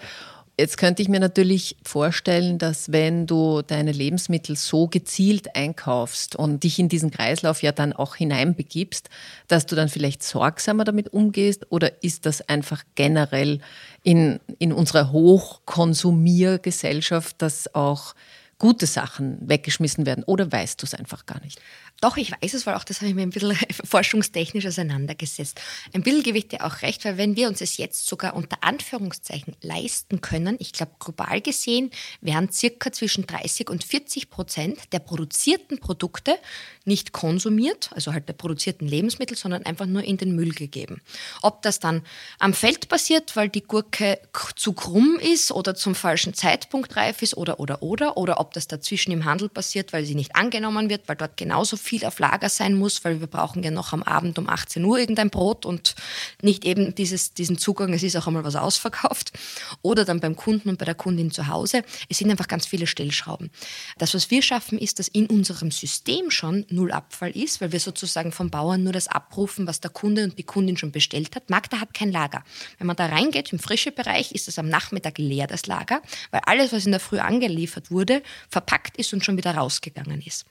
Jetzt könnte ich mir natürlich vorstellen, dass wenn du deine Lebensmittel so gezielt einkaufst und dich in diesen Kreislauf ja dann auch hineinbegibst, dass du dann vielleicht sorgsamer damit umgehst oder ist das einfach generell in, in unserer Hochkonsumiergesellschaft, dass auch gute Sachen weggeschmissen werden oder weißt du es einfach gar nicht? Doch, ich weiß es, weil auch das habe ich mir ein bisschen forschungstechnisch auseinandergesetzt. Ein bisschen gebe ich dir auch recht, weil wenn wir uns es jetzt sogar unter Anführungszeichen leisten können, ich glaube global gesehen wären circa zwischen 30 und 40 Prozent der produzierten Produkte nicht konsumiert, also halt der produzierten Lebensmittel, sondern einfach nur in den Müll gegeben. Ob das dann am Feld passiert, weil die Gurke zu krumm ist oder zum falschen Zeitpunkt reif ist oder oder oder oder ob das dazwischen im Handel passiert, weil sie nicht angenommen wird, weil dort genauso viel viel auf Lager sein muss, weil wir brauchen ja noch am Abend um 18 Uhr irgendein Brot und nicht eben dieses, diesen Zugang, es ist auch einmal was ausverkauft. Oder dann beim Kunden und bei der Kundin zu Hause. Es sind einfach ganz viele Stellschrauben. Das, was wir schaffen, ist, dass in unserem System schon null Abfall ist, weil wir sozusagen vom Bauern nur das abrufen, was der Kunde und die Kundin schon bestellt hat. Magda hat kein Lager. Wenn man da reingeht, im frische Bereich, ist das am Nachmittag leer, das Lager, weil alles, was in der Früh angeliefert wurde, verpackt ist und schon wieder rausgegangen ist.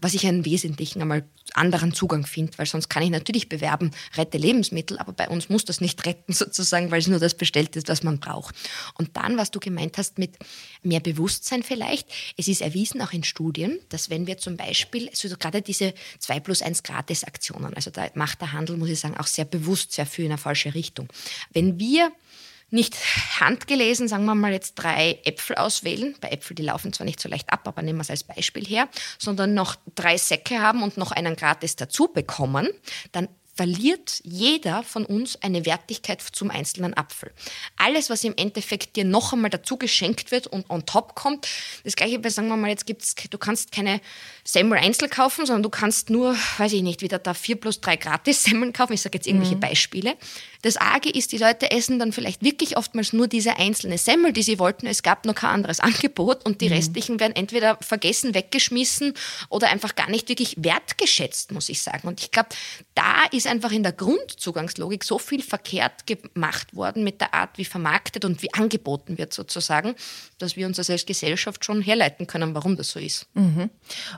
Was ich einen wesentlichen Jugendlichen einmal anderen Zugang finde, weil sonst kann ich natürlich bewerben, rette Lebensmittel, aber bei uns muss das nicht retten sozusagen, weil es nur das bestellt ist, was man braucht. Und dann, was du gemeint hast mit mehr Bewusstsein vielleicht, es ist erwiesen auch in Studien, dass wenn wir zum Beispiel, also gerade diese 2 plus 1 Gratis-Aktionen, also da macht der Handel, muss ich sagen, auch sehr bewusst sehr viel in eine falsche Richtung. Wenn wir nicht handgelesen, sagen wir mal jetzt drei Äpfel auswählen. Bei Äpfel, die laufen zwar nicht so leicht ab, aber nehmen wir es als Beispiel her, sondern noch drei Säcke haben und noch einen gratis dazu bekommen, dann verliert jeder von uns eine Wertigkeit zum einzelnen Apfel. Alles, was im Endeffekt dir noch einmal dazu geschenkt wird und on top kommt, das gleiche bei, sagen wir mal, jetzt gibt's, du kannst keine Semmel einzeln kaufen, sondern du kannst nur, weiß ich nicht, wieder da vier plus drei gratis Semmeln kaufen. Ich sage jetzt irgendwelche mhm. Beispiele. Das Arge ist, die Leute essen dann vielleicht wirklich oftmals nur diese einzelne Semmel, die sie wollten. Es gab noch kein anderes Angebot und die mhm. restlichen werden entweder vergessen, weggeschmissen oder einfach gar nicht wirklich wertgeschätzt, muss ich sagen. Und ich glaube, da ist einfach in der Grundzugangslogik so viel verkehrt gemacht worden mit der Art, wie vermarktet und wie angeboten wird sozusagen, dass wir uns das als Gesellschaft schon herleiten können, warum das so ist. Mhm.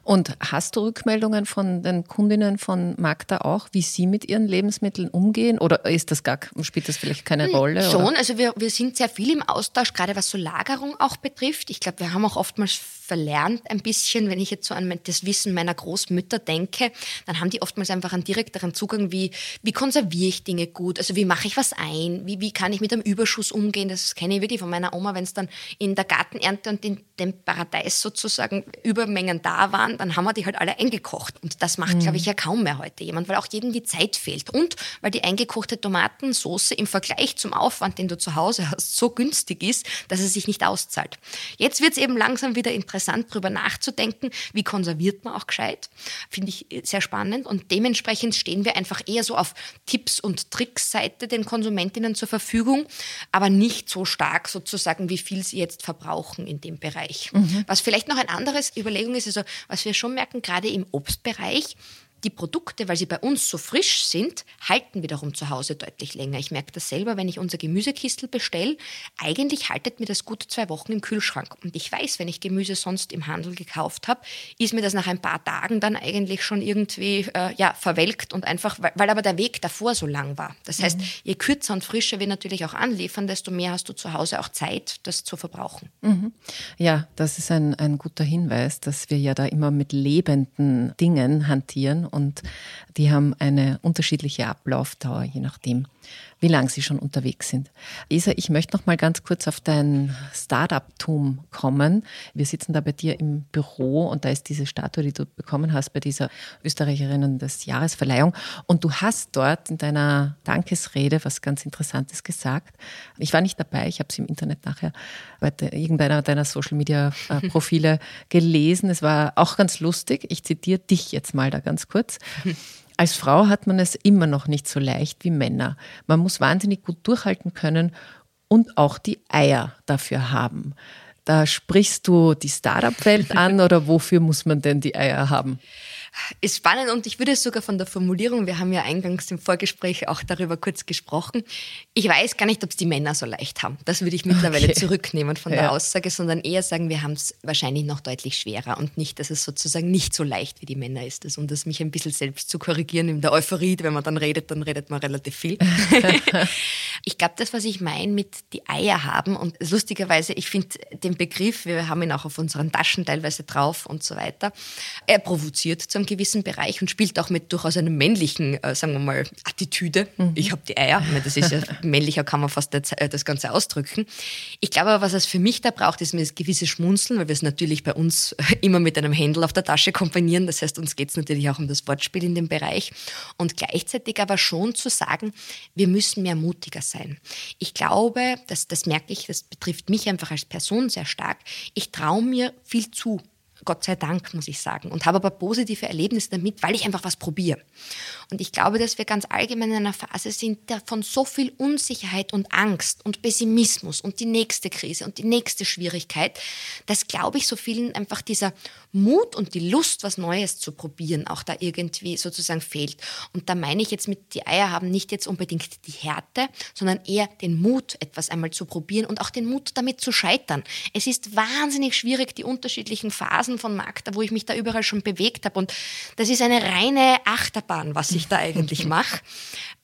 Und hast du Rückmeldungen von den Kundinnen von Magda auch, wie sie mit ihren Lebensmitteln umgehen? Oder ist das gar, spielt das vielleicht keine hm, Rolle? Schon, oder? also wir, wir sind sehr viel im Austausch, gerade was so Lagerung auch betrifft. Ich glaube, wir haben auch oftmals verlernt ein bisschen, wenn ich jetzt so an das Wissen meiner Großmütter denke, dann haben die oftmals einfach einen direkteren Zugang, wie, wie konserviere ich Dinge gut, also wie mache ich was ein, wie, wie kann ich mit einem Überschuss umgehen, das kenne ich wirklich von meiner Oma, wenn es dann in der Gartenernte und in dem Paradies sozusagen Übermengen da waren, dann haben wir die halt alle eingekocht. Und das macht, mhm. glaube ich, ja kaum mehr heute jemand, weil auch jedem die Zeit fehlt. Und weil die eingekochte Tomatensauce im Vergleich zum Aufwand, den du zu Hause hast, so günstig ist, dass es sich nicht auszahlt. Jetzt wird es eben langsam wieder interessant, interessant, darüber nachzudenken, wie konserviert man auch gescheit. Finde ich sehr spannend. Und dementsprechend stehen wir einfach eher so auf Tipps- und Tricks-Seite den Konsumentinnen zur Verfügung, aber nicht so stark sozusagen, wie viel sie jetzt verbrauchen in dem Bereich. Mhm. Was vielleicht noch ein anderes Überlegung ist, also was wir schon merken, gerade im Obstbereich, die Produkte, weil sie bei uns so frisch sind, halten wiederum zu Hause deutlich länger. Ich merke das selber, wenn ich unser Gemüsekistel bestelle. Eigentlich haltet mir das gut zwei Wochen im Kühlschrank. Und ich weiß, wenn ich Gemüse sonst im Handel gekauft habe, ist mir das nach ein paar Tagen dann eigentlich schon irgendwie äh, ja, verwelkt und einfach, weil, weil, aber der Weg davor so lang war. Das heißt, mhm. je kürzer und frischer wir natürlich auch anliefern, desto mehr hast du zu Hause auch Zeit, das zu verbrauchen. Mhm. Ja, das ist ein, ein guter Hinweis, dass wir ja da immer mit lebenden Dingen hantieren und die haben eine unterschiedliche Ablaufdauer, je nachdem, wie lange sie schon unterwegs sind. Isa, ich möchte noch mal ganz kurz auf dein Startup-Tum kommen. Wir sitzen da bei dir im Büro und da ist diese Statue, die du bekommen hast bei dieser Österreicherinnen des Jahresverleihung. Und du hast dort in deiner Dankesrede was ganz Interessantes gesagt. Ich war nicht dabei, ich habe es im Internet nachher bei irgendeiner deiner Social-Media-Profile gelesen. Es war auch ganz lustig. Ich zitiere dich jetzt mal da ganz kurz. Als Frau hat man es immer noch nicht so leicht wie Männer. Man muss wahnsinnig gut durchhalten können und auch die Eier dafür haben. Da sprichst du die Startup-Welt an oder wofür muss man denn die Eier haben? Ist spannend und ich würde es sogar von der Formulierung, wir haben ja eingangs im Vorgespräch auch darüber kurz gesprochen. Ich weiß gar nicht, ob es die Männer so leicht haben. Das würde ich mittlerweile okay. zurücknehmen von der ja. Aussage, sondern eher sagen, wir haben es wahrscheinlich noch deutlich schwerer und nicht, dass es sozusagen nicht so leicht wie die Männer ist. um das mich ein bisschen selbst zu korrigieren in der Euphorie, wenn man dann redet, dann redet man relativ viel. ich glaube, das, was ich meine mit die Eier haben und lustigerweise, ich finde den Begriff, wir haben ihn auch auf unseren Taschen teilweise drauf und so weiter, er provoziert zum einem gewissen Bereich und spielt auch mit durchaus einer männlichen, äh, sagen wir mal, Attitüde. Mhm. Ich habe die Eier. Das ist ja männlicher, kann man fast äh, das Ganze ausdrücken. Ich glaube aber, was es für mich da braucht, ist mir das gewisse Schmunzeln, weil wir es natürlich bei uns äh, immer mit einem Händel auf der Tasche kombinieren. Das heißt, uns geht es natürlich auch um das Wortspiel in dem Bereich. Und gleichzeitig aber schon zu sagen, wir müssen mehr mutiger sein. Ich glaube, das, das merke ich, das betrifft mich einfach als Person sehr stark. Ich traue mir viel zu Gott sei Dank, muss ich sagen. Und habe aber positive Erlebnisse damit, weil ich einfach was probiere. Und ich glaube, dass wir ganz allgemein in einer Phase sind, der von so viel Unsicherheit und Angst und Pessimismus und die nächste Krise und die nächste Schwierigkeit, dass, glaube ich, so vielen einfach dieser Mut und die Lust, was Neues zu probieren, auch da irgendwie sozusagen fehlt. Und da meine ich jetzt mit die Eier haben nicht jetzt unbedingt die Härte, sondern eher den Mut, etwas einmal zu probieren und auch den Mut, damit zu scheitern. Es ist wahnsinnig schwierig, die unterschiedlichen Phasen von Magda, wo ich mich da überall schon bewegt habe. Und das ist eine reine Achterbahn, was ich da eigentlich mache.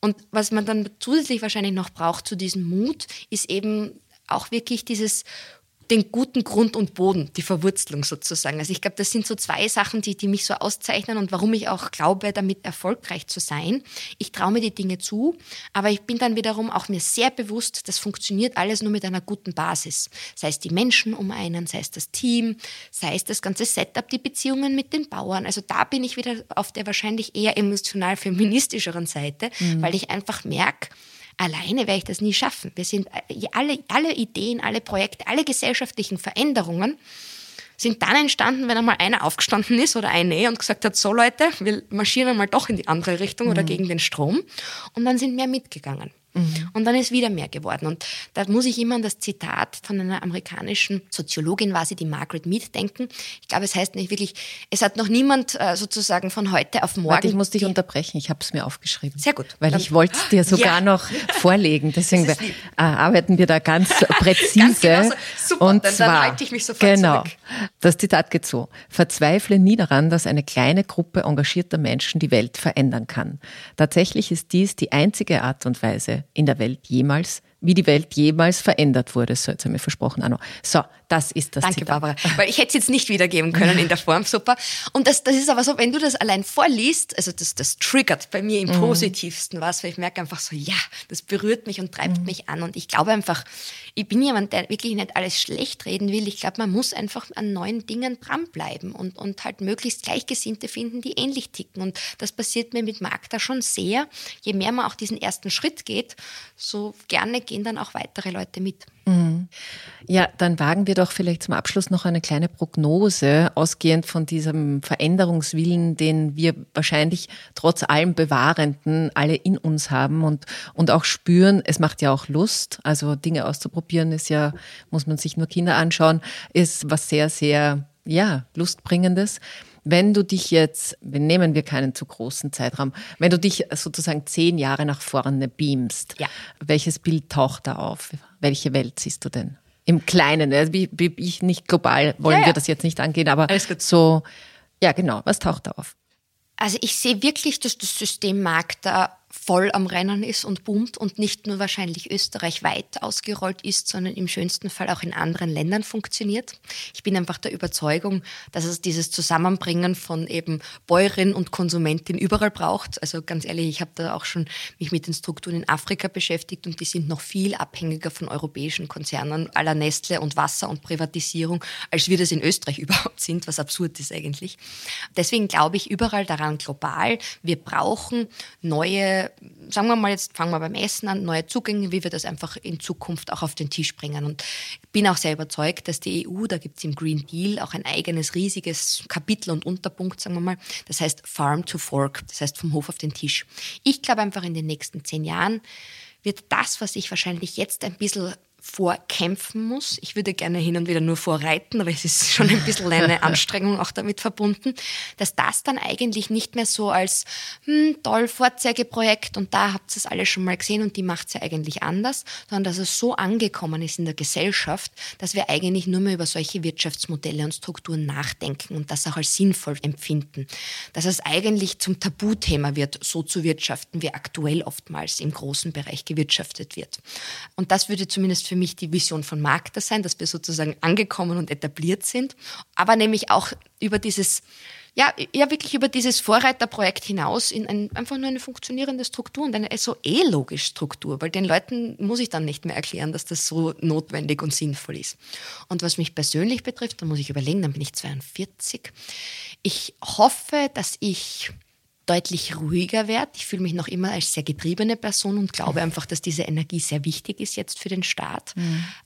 Und was man dann zusätzlich wahrscheinlich noch braucht zu diesem Mut, ist eben auch wirklich dieses den guten Grund und Boden, die Verwurzelung sozusagen. Also ich glaube, das sind so zwei Sachen, die, die mich so auszeichnen und warum ich auch glaube, damit erfolgreich zu sein. Ich traue mir die Dinge zu, aber ich bin dann wiederum auch mir sehr bewusst, das funktioniert alles nur mit einer guten Basis. Sei es die Menschen um einen, sei es das Team, sei es das ganze Setup, die Beziehungen mit den Bauern. Also da bin ich wieder auf der wahrscheinlich eher emotional feministischeren Seite, mhm. weil ich einfach merke, Alleine werde ich das nie schaffen. Wir sind äh, alle, alle Ideen, alle Projekte, alle gesellschaftlichen Veränderungen sind dann entstanden, wenn einmal einer aufgestanden ist oder eine und gesagt hat, so Leute, wir marschieren einmal doch in die andere Richtung mhm. oder gegen den Strom. Und dann sind mehr mitgegangen. Mhm. Und dann ist wieder mehr geworden. Und da muss ich immer an das Zitat von einer amerikanischen Soziologin, war sie, die Margaret Mead, denken. Ich glaube, es heißt nicht wirklich, es hat noch niemand äh, sozusagen von heute auf morgen. Warte, ich muss dich unterbrechen, ich habe es mir aufgeschrieben. Sehr gut. Weil dann, ich wollte es dir sogar ja. noch vorlegen. Deswegen wir, äh, arbeiten wir da ganz präzise. ganz genau Super, und dann, zwar, dann halte ich mich sofort genau, zurück. Das Zitat geht so. Verzweifle nie daran, dass eine kleine Gruppe engagierter Menschen die Welt verändern kann. Tatsächlich ist dies die einzige Art und Weise, in der Welt jemals wie die Welt jemals verändert wurde. So, jetzt haben wir versprochen, Anno. So, das ist das Danke, Zitat. Barbara. Weil ich hätte es jetzt nicht wiedergeben können in der Form, super. Und das, das ist aber so, wenn du das allein vorliest, also das, das triggert bei mir im mhm. Positivsten was, weil ich merke einfach so, ja, das berührt mich und treibt mhm. mich an. Und ich glaube einfach, ich bin jemand, der wirklich nicht alles schlecht reden will. Ich glaube, man muss einfach an neuen Dingen dranbleiben und, und halt möglichst Gleichgesinnte finden, die ähnlich ticken. Und das passiert mir mit Magda schon sehr. Je mehr man auch diesen ersten Schritt geht, so gerne gehen dann auch weitere Leute mit. Mhm. Ja, dann wagen wir doch vielleicht zum Abschluss noch eine kleine Prognose, ausgehend von diesem Veränderungswillen, den wir wahrscheinlich trotz allem Bewahrenden alle in uns haben und, und auch spüren. Es macht ja auch Lust. Also Dinge auszuprobieren ist ja, muss man sich nur Kinder anschauen, ist was sehr, sehr, ja, lustbringendes. Wenn du dich jetzt, wir nehmen wir keinen zu großen Zeitraum, wenn du dich sozusagen zehn Jahre nach vorne beamst, Ja. welches Bild taucht da auf? Welche Welt siehst du denn? Im Kleinen, also wie, wie ich nicht global wollen Ja, ja. wir das jetzt nicht angehen, aber so, ja genau, was taucht da auf? Also ich sehe wirklich, dass das System Markt da voll am Rennen ist und boomt und nicht nur wahrscheinlich österreichweit ausgerollt ist, sondern im schönsten Fall auch in anderen Ländern funktioniert. Ich bin einfach der Überzeugung, dass es dieses Zusammenbringen von eben Bäuerin und Konsumentin überall braucht. Also ganz ehrlich, ich habe da auch schon mich mit den Strukturen in Afrika beschäftigt und die sind noch viel abhängiger von europäischen Konzernen aller Nestle und Wasser und Privatisierung, als wir das in Österreich überhaupt sind, was absurd ist eigentlich. Deswegen glaube ich überall daran global, wir brauchen neue, sagen wir mal jetzt, fangen wir beim Essen an, neue Zugänge, wie wir das einfach in Zukunft auch auf den Tisch bringen. Und ich bin auch sehr überzeugt, dass die EU, da gibt es im Green Deal auch ein eigenes riesiges Kapitel und Unterpunkt, sagen wir mal, das heißt Farm to Fork, das heißt vom Hof auf den Tisch. Ich glaube einfach in den nächsten zehn Jahren wird das, was ich wahrscheinlich jetzt ein bisschen vorkämpfen muss. Ich würde gerne hin und wieder nur vorreiten, aber es ist schon ein bisschen eine Anstrengung auch damit verbunden, dass das dann eigentlich nicht mehr so als hm, toll Vorzeigeprojekt und da habt ihr es alle schon mal gesehen und die macht es ja eigentlich anders, sondern dass es so angekommen ist in der Gesellschaft, dass wir eigentlich nur mehr über solche Wirtschaftsmodelle und Strukturen nachdenken und das auch als sinnvoll empfinden. Dass es eigentlich zum Tabuthema wird, so zu wirtschaften, wie aktuell oftmals im großen Bereich gewirtschaftet wird. Und das würde zumindest für mich die Vision von Markter sein, dass wir sozusagen angekommen und etabliert sind, aber nämlich auch über dieses ja, ja, wirklich über dieses Vorreiterprojekt hinaus in ein, einfach nur eine funktionierende Struktur und eine so eh logische Struktur, weil den Leuten muss ich dann nicht mehr erklären, dass das so notwendig und sinnvoll ist. Und was mich persönlich betrifft, da muss ich überlegen, dann bin ich 42. Ich hoffe, dass ich deutlich ruhiger werde. Ich fühle mich noch immer als sehr getriebene Person und glaube einfach, dass diese Energie sehr wichtig ist jetzt für den Staat.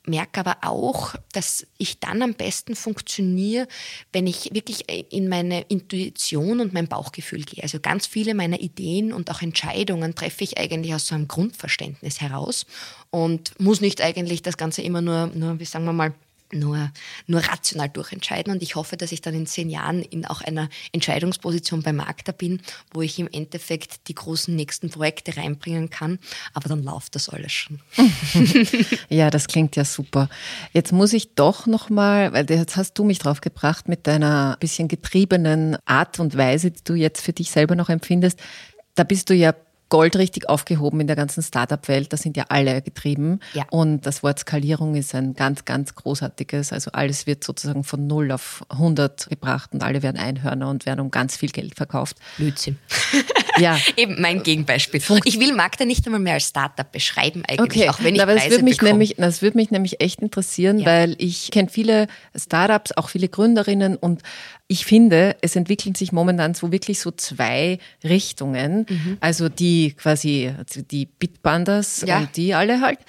Merke aber auch, dass ich dann am besten funktioniere, wenn ich wirklich in meine Intuition und mein Bauchgefühl gehe. Also ganz viele meiner Ideen und auch Entscheidungen treffe ich eigentlich aus so einem Grundverständnis heraus und muss nicht eigentlich das Ganze immer nur, nur wie sagen wir mal, nur, nur rational durchentscheiden. Und ich hoffe, dass ich dann in zehn Jahren in auch einer Entscheidungsposition beim Markter bin, wo ich im Endeffekt die großen nächsten Projekte reinbringen kann. Aber dann läuft das alles schon. Ja, das klingt ja super. Jetzt muss ich doch nochmal, weil jetzt hast du mich drauf gebracht mit deiner bisschen getriebenen Art und Weise, die du jetzt für dich selber noch empfindest. Da bist du ja goldrichtig aufgehoben in der ganzen Startup-Welt. Da sind ja alle getrieben. Ja. Und das Wort Skalierung ist ein ganz, ganz großartiges. Also alles wird sozusagen von 0 auf 100 gebracht und alle werden Einhörner und werden um ganz viel Geld verkauft. Blödsinn. Ja. Eben mein Gegenbeispiel. Ich will Magda nicht einmal mehr als Startup beschreiben eigentlich, Okay, auch wenn ich aber das Preise würde mich bekomme. nämlich, das würde mich nämlich echt interessieren, Ja. weil ich kenne viele Startups, auch viele Gründerinnen und ich finde, es entwickeln sich momentan so wirklich so zwei Richtungen. Mhm. Also die quasi die Bitbanders Ja. und die alle halt,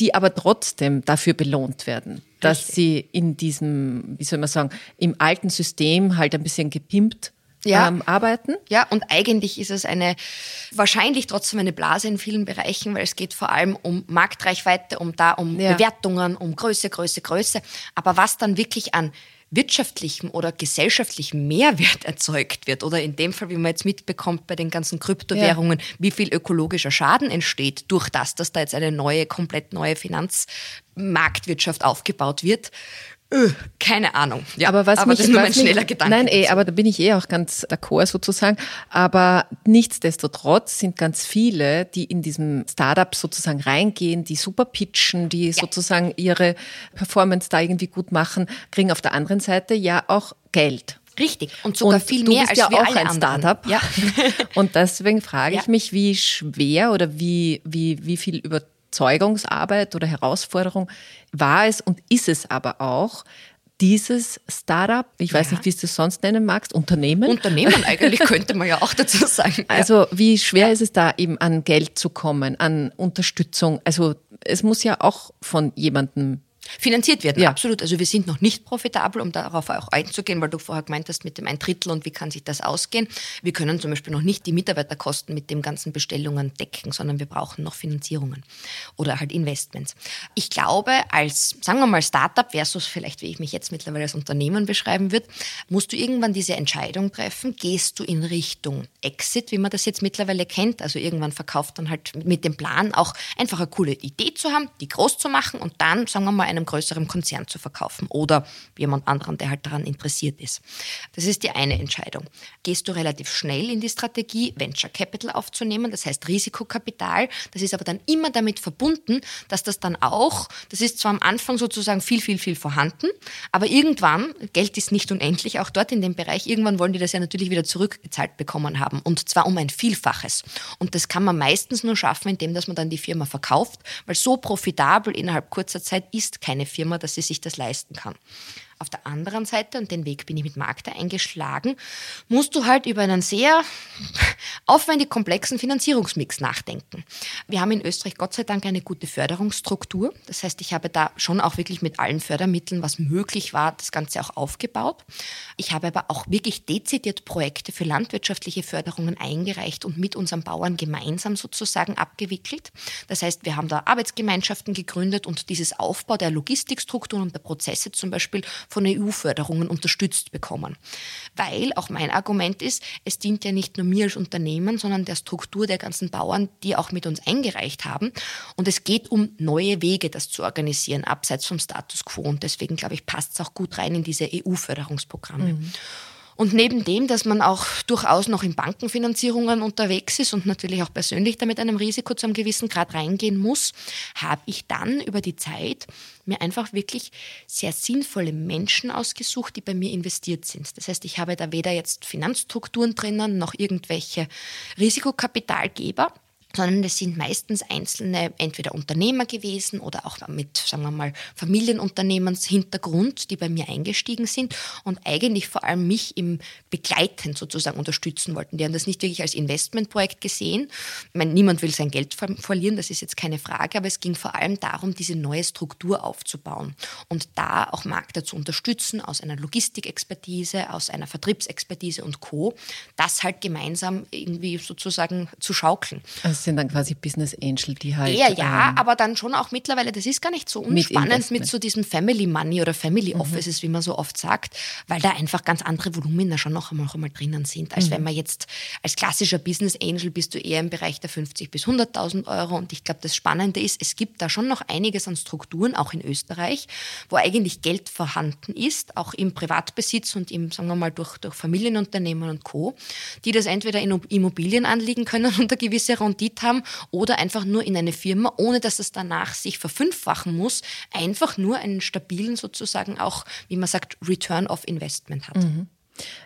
die aber trotzdem dafür belohnt werden, dass Richtig. sie in diesem, wie soll man sagen, im alten System halt ein bisschen gepimpt Ja. ähm, arbeiten. Ja, und eigentlich ist es eine, wahrscheinlich trotzdem eine Blase in vielen Bereichen, weil es geht vor allem um Marktreichweite, um da, um Ja. Bewertungen, um Größe, Größe, Größe. Aber was dann wirklich an wirtschaftlichem oder gesellschaftlichem Mehrwert erzeugt wird oder in dem Fall, wie man jetzt mitbekommt bei den ganzen Kryptowährungen, wie viel ökologischer Schaden entsteht durch das, dass da jetzt eine neue, komplett neue Finanzmarktwirtschaft aufgebaut wird. Öh, keine Ahnung. Ja, aber was mich, das ist nur mein mich- schneller Gedanke. Nein, eh, dazu. aber da bin ich eh auch ganz d'accord sozusagen. Aber nichtsdestotrotz sind ganz viele, die in diesem Startup sozusagen reingehen, die super pitchen, die sozusagen ihre Performance da irgendwie gut machen, kriegen auf der anderen Seite ja auch Geld. Richtig. Und sogar Und viel du mehr bist als ja wir auch alle ein. Startup. Ja. Und deswegen frage ich Ja. mich, wie schwer oder wie, wie, wie viel Überzeugungsarbeit oder Herausforderung war es und ist es aber auch, dieses Startup, ich weiß Ja. nicht, wie du es sonst nennen magst, Unternehmen. Unternehmen eigentlich könnte man ja auch dazu sagen. also wie schwer ist es da eben an Geld zu kommen, an Unterstützung? Also es muss ja auch von jemandem finanziert werden. Ja. Absolut. Also wir sind noch nicht profitabel, um darauf auch einzugehen, weil du vorher gemeint hast mit dem ein Drittel und wie kann sich das ausgehen. Wir können zum Beispiel noch nicht die Mitarbeiterkosten mit den ganzen Bestellungen decken, sondern wir brauchen noch Finanzierungen oder halt Investments. Ich glaube, als, sagen wir mal, Startup versus vielleicht, wie ich mich jetzt mittlerweile als Unternehmen beschreiben würde, musst du irgendwann diese Entscheidung treffen, gehst du in Richtung Exit, wie man das jetzt mittlerweile kennt, also irgendwann verkauft dann halt mit dem Plan auch einfach eine coole Idee zu haben, die groß zu machen und dann, sagen wir mal, einem größeren Konzern zu verkaufen oder jemand anderen, der halt daran interessiert ist. Das ist die eine Entscheidung. Gehst du relativ schnell in die Strategie, Venture Capital aufzunehmen, das heißt Risikokapital, das ist aber dann immer damit verbunden, dass das dann auch, das ist zwar am Anfang sozusagen viel, viel, viel vorhanden, aber irgendwann, Geld ist nicht unendlich, auch dort in dem Bereich, irgendwann wollen die das ja natürlich wieder zurückgezahlt bekommen haben und zwar um ein Vielfaches. Und das kann man meistens nur schaffen, indem dass man dann die Firma verkauft, weil so profitabel innerhalb kurzer Zeit ist keine Firma, dass sie sich das leisten kann. Auf der anderen Seite, und den Weg bin ich mit Magda eingeschlagen, musst du halt über einen sehr aufwendig komplexen Finanzierungsmix nachdenken. Wir haben in Österreich Gott sei Dank eine gute Förderungsstruktur. Das heißt, ich habe da schon auch wirklich mit allen Fördermitteln, was möglich war, das Ganze auch aufgebaut. Ich habe aber auch wirklich dezidiert Projekte für landwirtschaftliche Förderungen eingereicht und mit unseren Bauern gemeinsam sozusagen abgewickelt. Das heißt, wir haben da Arbeitsgemeinschaften gegründet und dieses Aufbau der Logistikstrukturen und der Prozesse zum Beispiel von EU-Förderungen unterstützt bekommen. Weil auch mein Argument ist, es dient ja nicht nur mir als Unternehmen, sondern der Struktur der ganzen Bauern, die auch mit uns eingereicht haben. Und es geht um neue Wege, das zu organisieren, abseits vom Status quo. Und deswegen, glaube ich, passt es auch gut rein in diese EU-Förderungsprogramme. Mhm. Und neben dem, dass man auch durchaus noch in Bankenfinanzierungen unterwegs ist und natürlich auch persönlich damit einem Risiko zu einem gewissen Grad reingehen muss, habe ich dann über die Zeit mir einfach wirklich sehr sinnvolle Menschen ausgesucht, die bei mir investiert sind. Das heißt, ich habe da weder jetzt Finanzstrukturen drinnen noch irgendwelche Risikokapitalgeber, sondern es sind meistens einzelne entweder Unternehmer gewesen oder auch mit, sagen wir mal, Familienunternehmenshintergrund, die bei mir eingestiegen sind und eigentlich vor allem mich im Begleiten sozusagen unterstützen wollten. Die haben das nicht wirklich als Investmentprojekt gesehen. Ich meine, niemand will sein Geld ver verlieren, das ist jetzt keine Frage, aber es ging vor allem darum, diese neue Struktur aufzubauen und da auch Markte zu unterstützen aus einer Logistikexpertise, aus einer Vertriebsexpertise und Co. Das halt gemeinsam irgendwie sozusagen zu schaukeln. Also das sind dann quasi Business Angel, die halt. Eher ja, ähm, aber dann schon auch mittlerweile, das ist gar nicht so unspannend mit, mit so diesem Family Money oder Family mhm. Offices, wie man so oft sagt, weil da einfach ganz andere Volumina schon noch einmal, noch einmal drinnen sind, als mhm. wenn man jetzt als klassischer Business Angel bist du eher im Bereich der 50 bis 100.000 Euro. Und ich glaube, das Spannende ist, es gibt da schon noch einiges an Strukturen, auch in Österreich, wo eigentlich Geld vorhanden ist, auch im Privatbesitz und im, sagen wir mal, durch, durch Familienunternehmen und Co., die das entweder in Immobilien anlegen können und eine gewisse Rendite Profit haben oder einfach nur in eine Firma, ohne dass es danach sich verfünffachen muss, einfach nur einen stabilen sozusagen auch, wie man sagt, Return of Investment hat. Mhm.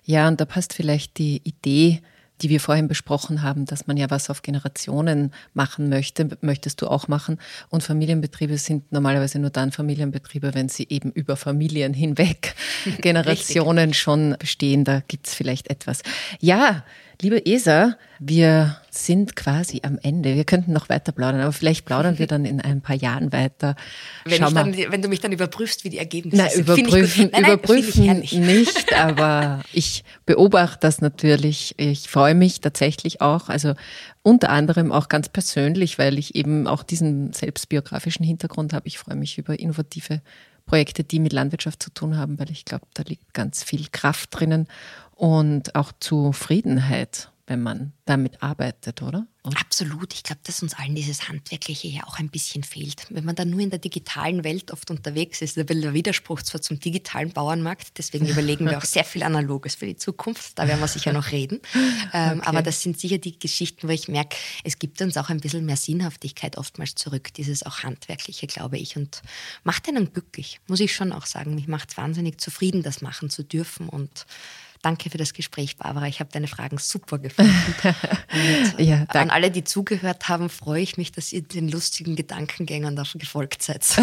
Ja, und da passt vielleicht die Idee, die wir vorhin besprochen haben, dass man ja was auf Generationen machen möchte, möchtest du auch machen. Und Familienbetriebe sind normalerweise nur dann Familienbetriebe, wenn sie eben über Familien hinweg Generationen schon bestehen. Da gibt es vielleicht etwas. Ja, Liebe Esa, wir sind quasi am Ende. Wir könnten noch weiter plaudern, aber vielleicht plaudern wir dann in ein paar Jahren weiter. Wenn, dann, wenn du mich dann überprüfst, wie die Ergebnisse nein, sind. Überprüfen, nein, überprüfen nicht, aber ich beobachte das natürlich. Ich freue mich tatsächlich auch, also unter anderem auch ganz persönlich, weil ich eben auch diesen selbstbiografischen Hintergrund habe. Ich freue mich über innovative Projekte, die mit Landwirtschaft zu tun haben, weil ich glaube, da liegt ganz viel Kraft drinnen und auch Zufriedenheit, wenn man damit arbeitet, oder? oder? Absolut. Ich glaube, dass uns allen dieses Handwerkliche ja auch ein bisschen fehlt. Wenn man dann nur in der digitalen Welt oft unterwegs ist, ist der Widerspruch zwar zum digitalen Bauernmarkt, deswegen überlegen wir auch sehr viel Analoges für die Zukunft, da werden wir sicher noch reden. Ähm, okay. Aber das sind sicher die Geschichten, wo ich merke, es gibt uns auch ein bisschen mehr Sinnhaftigkeit oftmals zurück, dieses auch Handwerkliche, glaube ich, und macht einen glücklich, muss ich schon auch sagen. Mich macht es wahnsinnig zufrieden, das machen zu dürfen und Danke für das Gespräch, Barbara. Ich habe deine Fragen super gefunden. ja, danke. an alle, die zugehört haben, freue ich mich, dass ihr den lustigen Gedankengängern da gefolgt seid.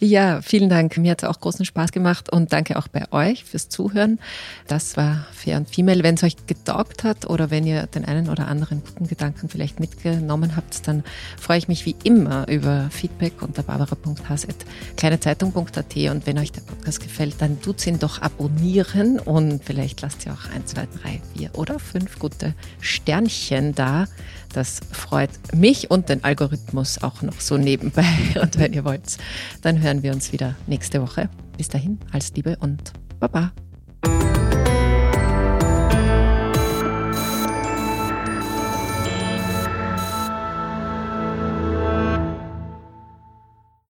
ja, vielen Dank. Mir hat es auch großen Spaß gemacht und danke auch bei euch fürs Zuhören. Das war Fair und Female. Wenn es euch getaugt hat oder wenn ihr den einen oder anderen guten Gedanken vielleicht mitgenommen habt, dann freue ich mich wie immer über Feedback unter barbara.has.kleinezeitung.at und wenn euch der Podcast gefällt, dann tut ihn doch abonnieren und vielleicht lasst ihr auch ein, zwei, drei, vier oder fünf gute Sternchen da. Das freut mich und den Algorithmus auch noch so nebenbei. Und wenn ihr wollt, dann hören wir uns wieder nächste Woche. Bis dahin, alles Liebe und Baba.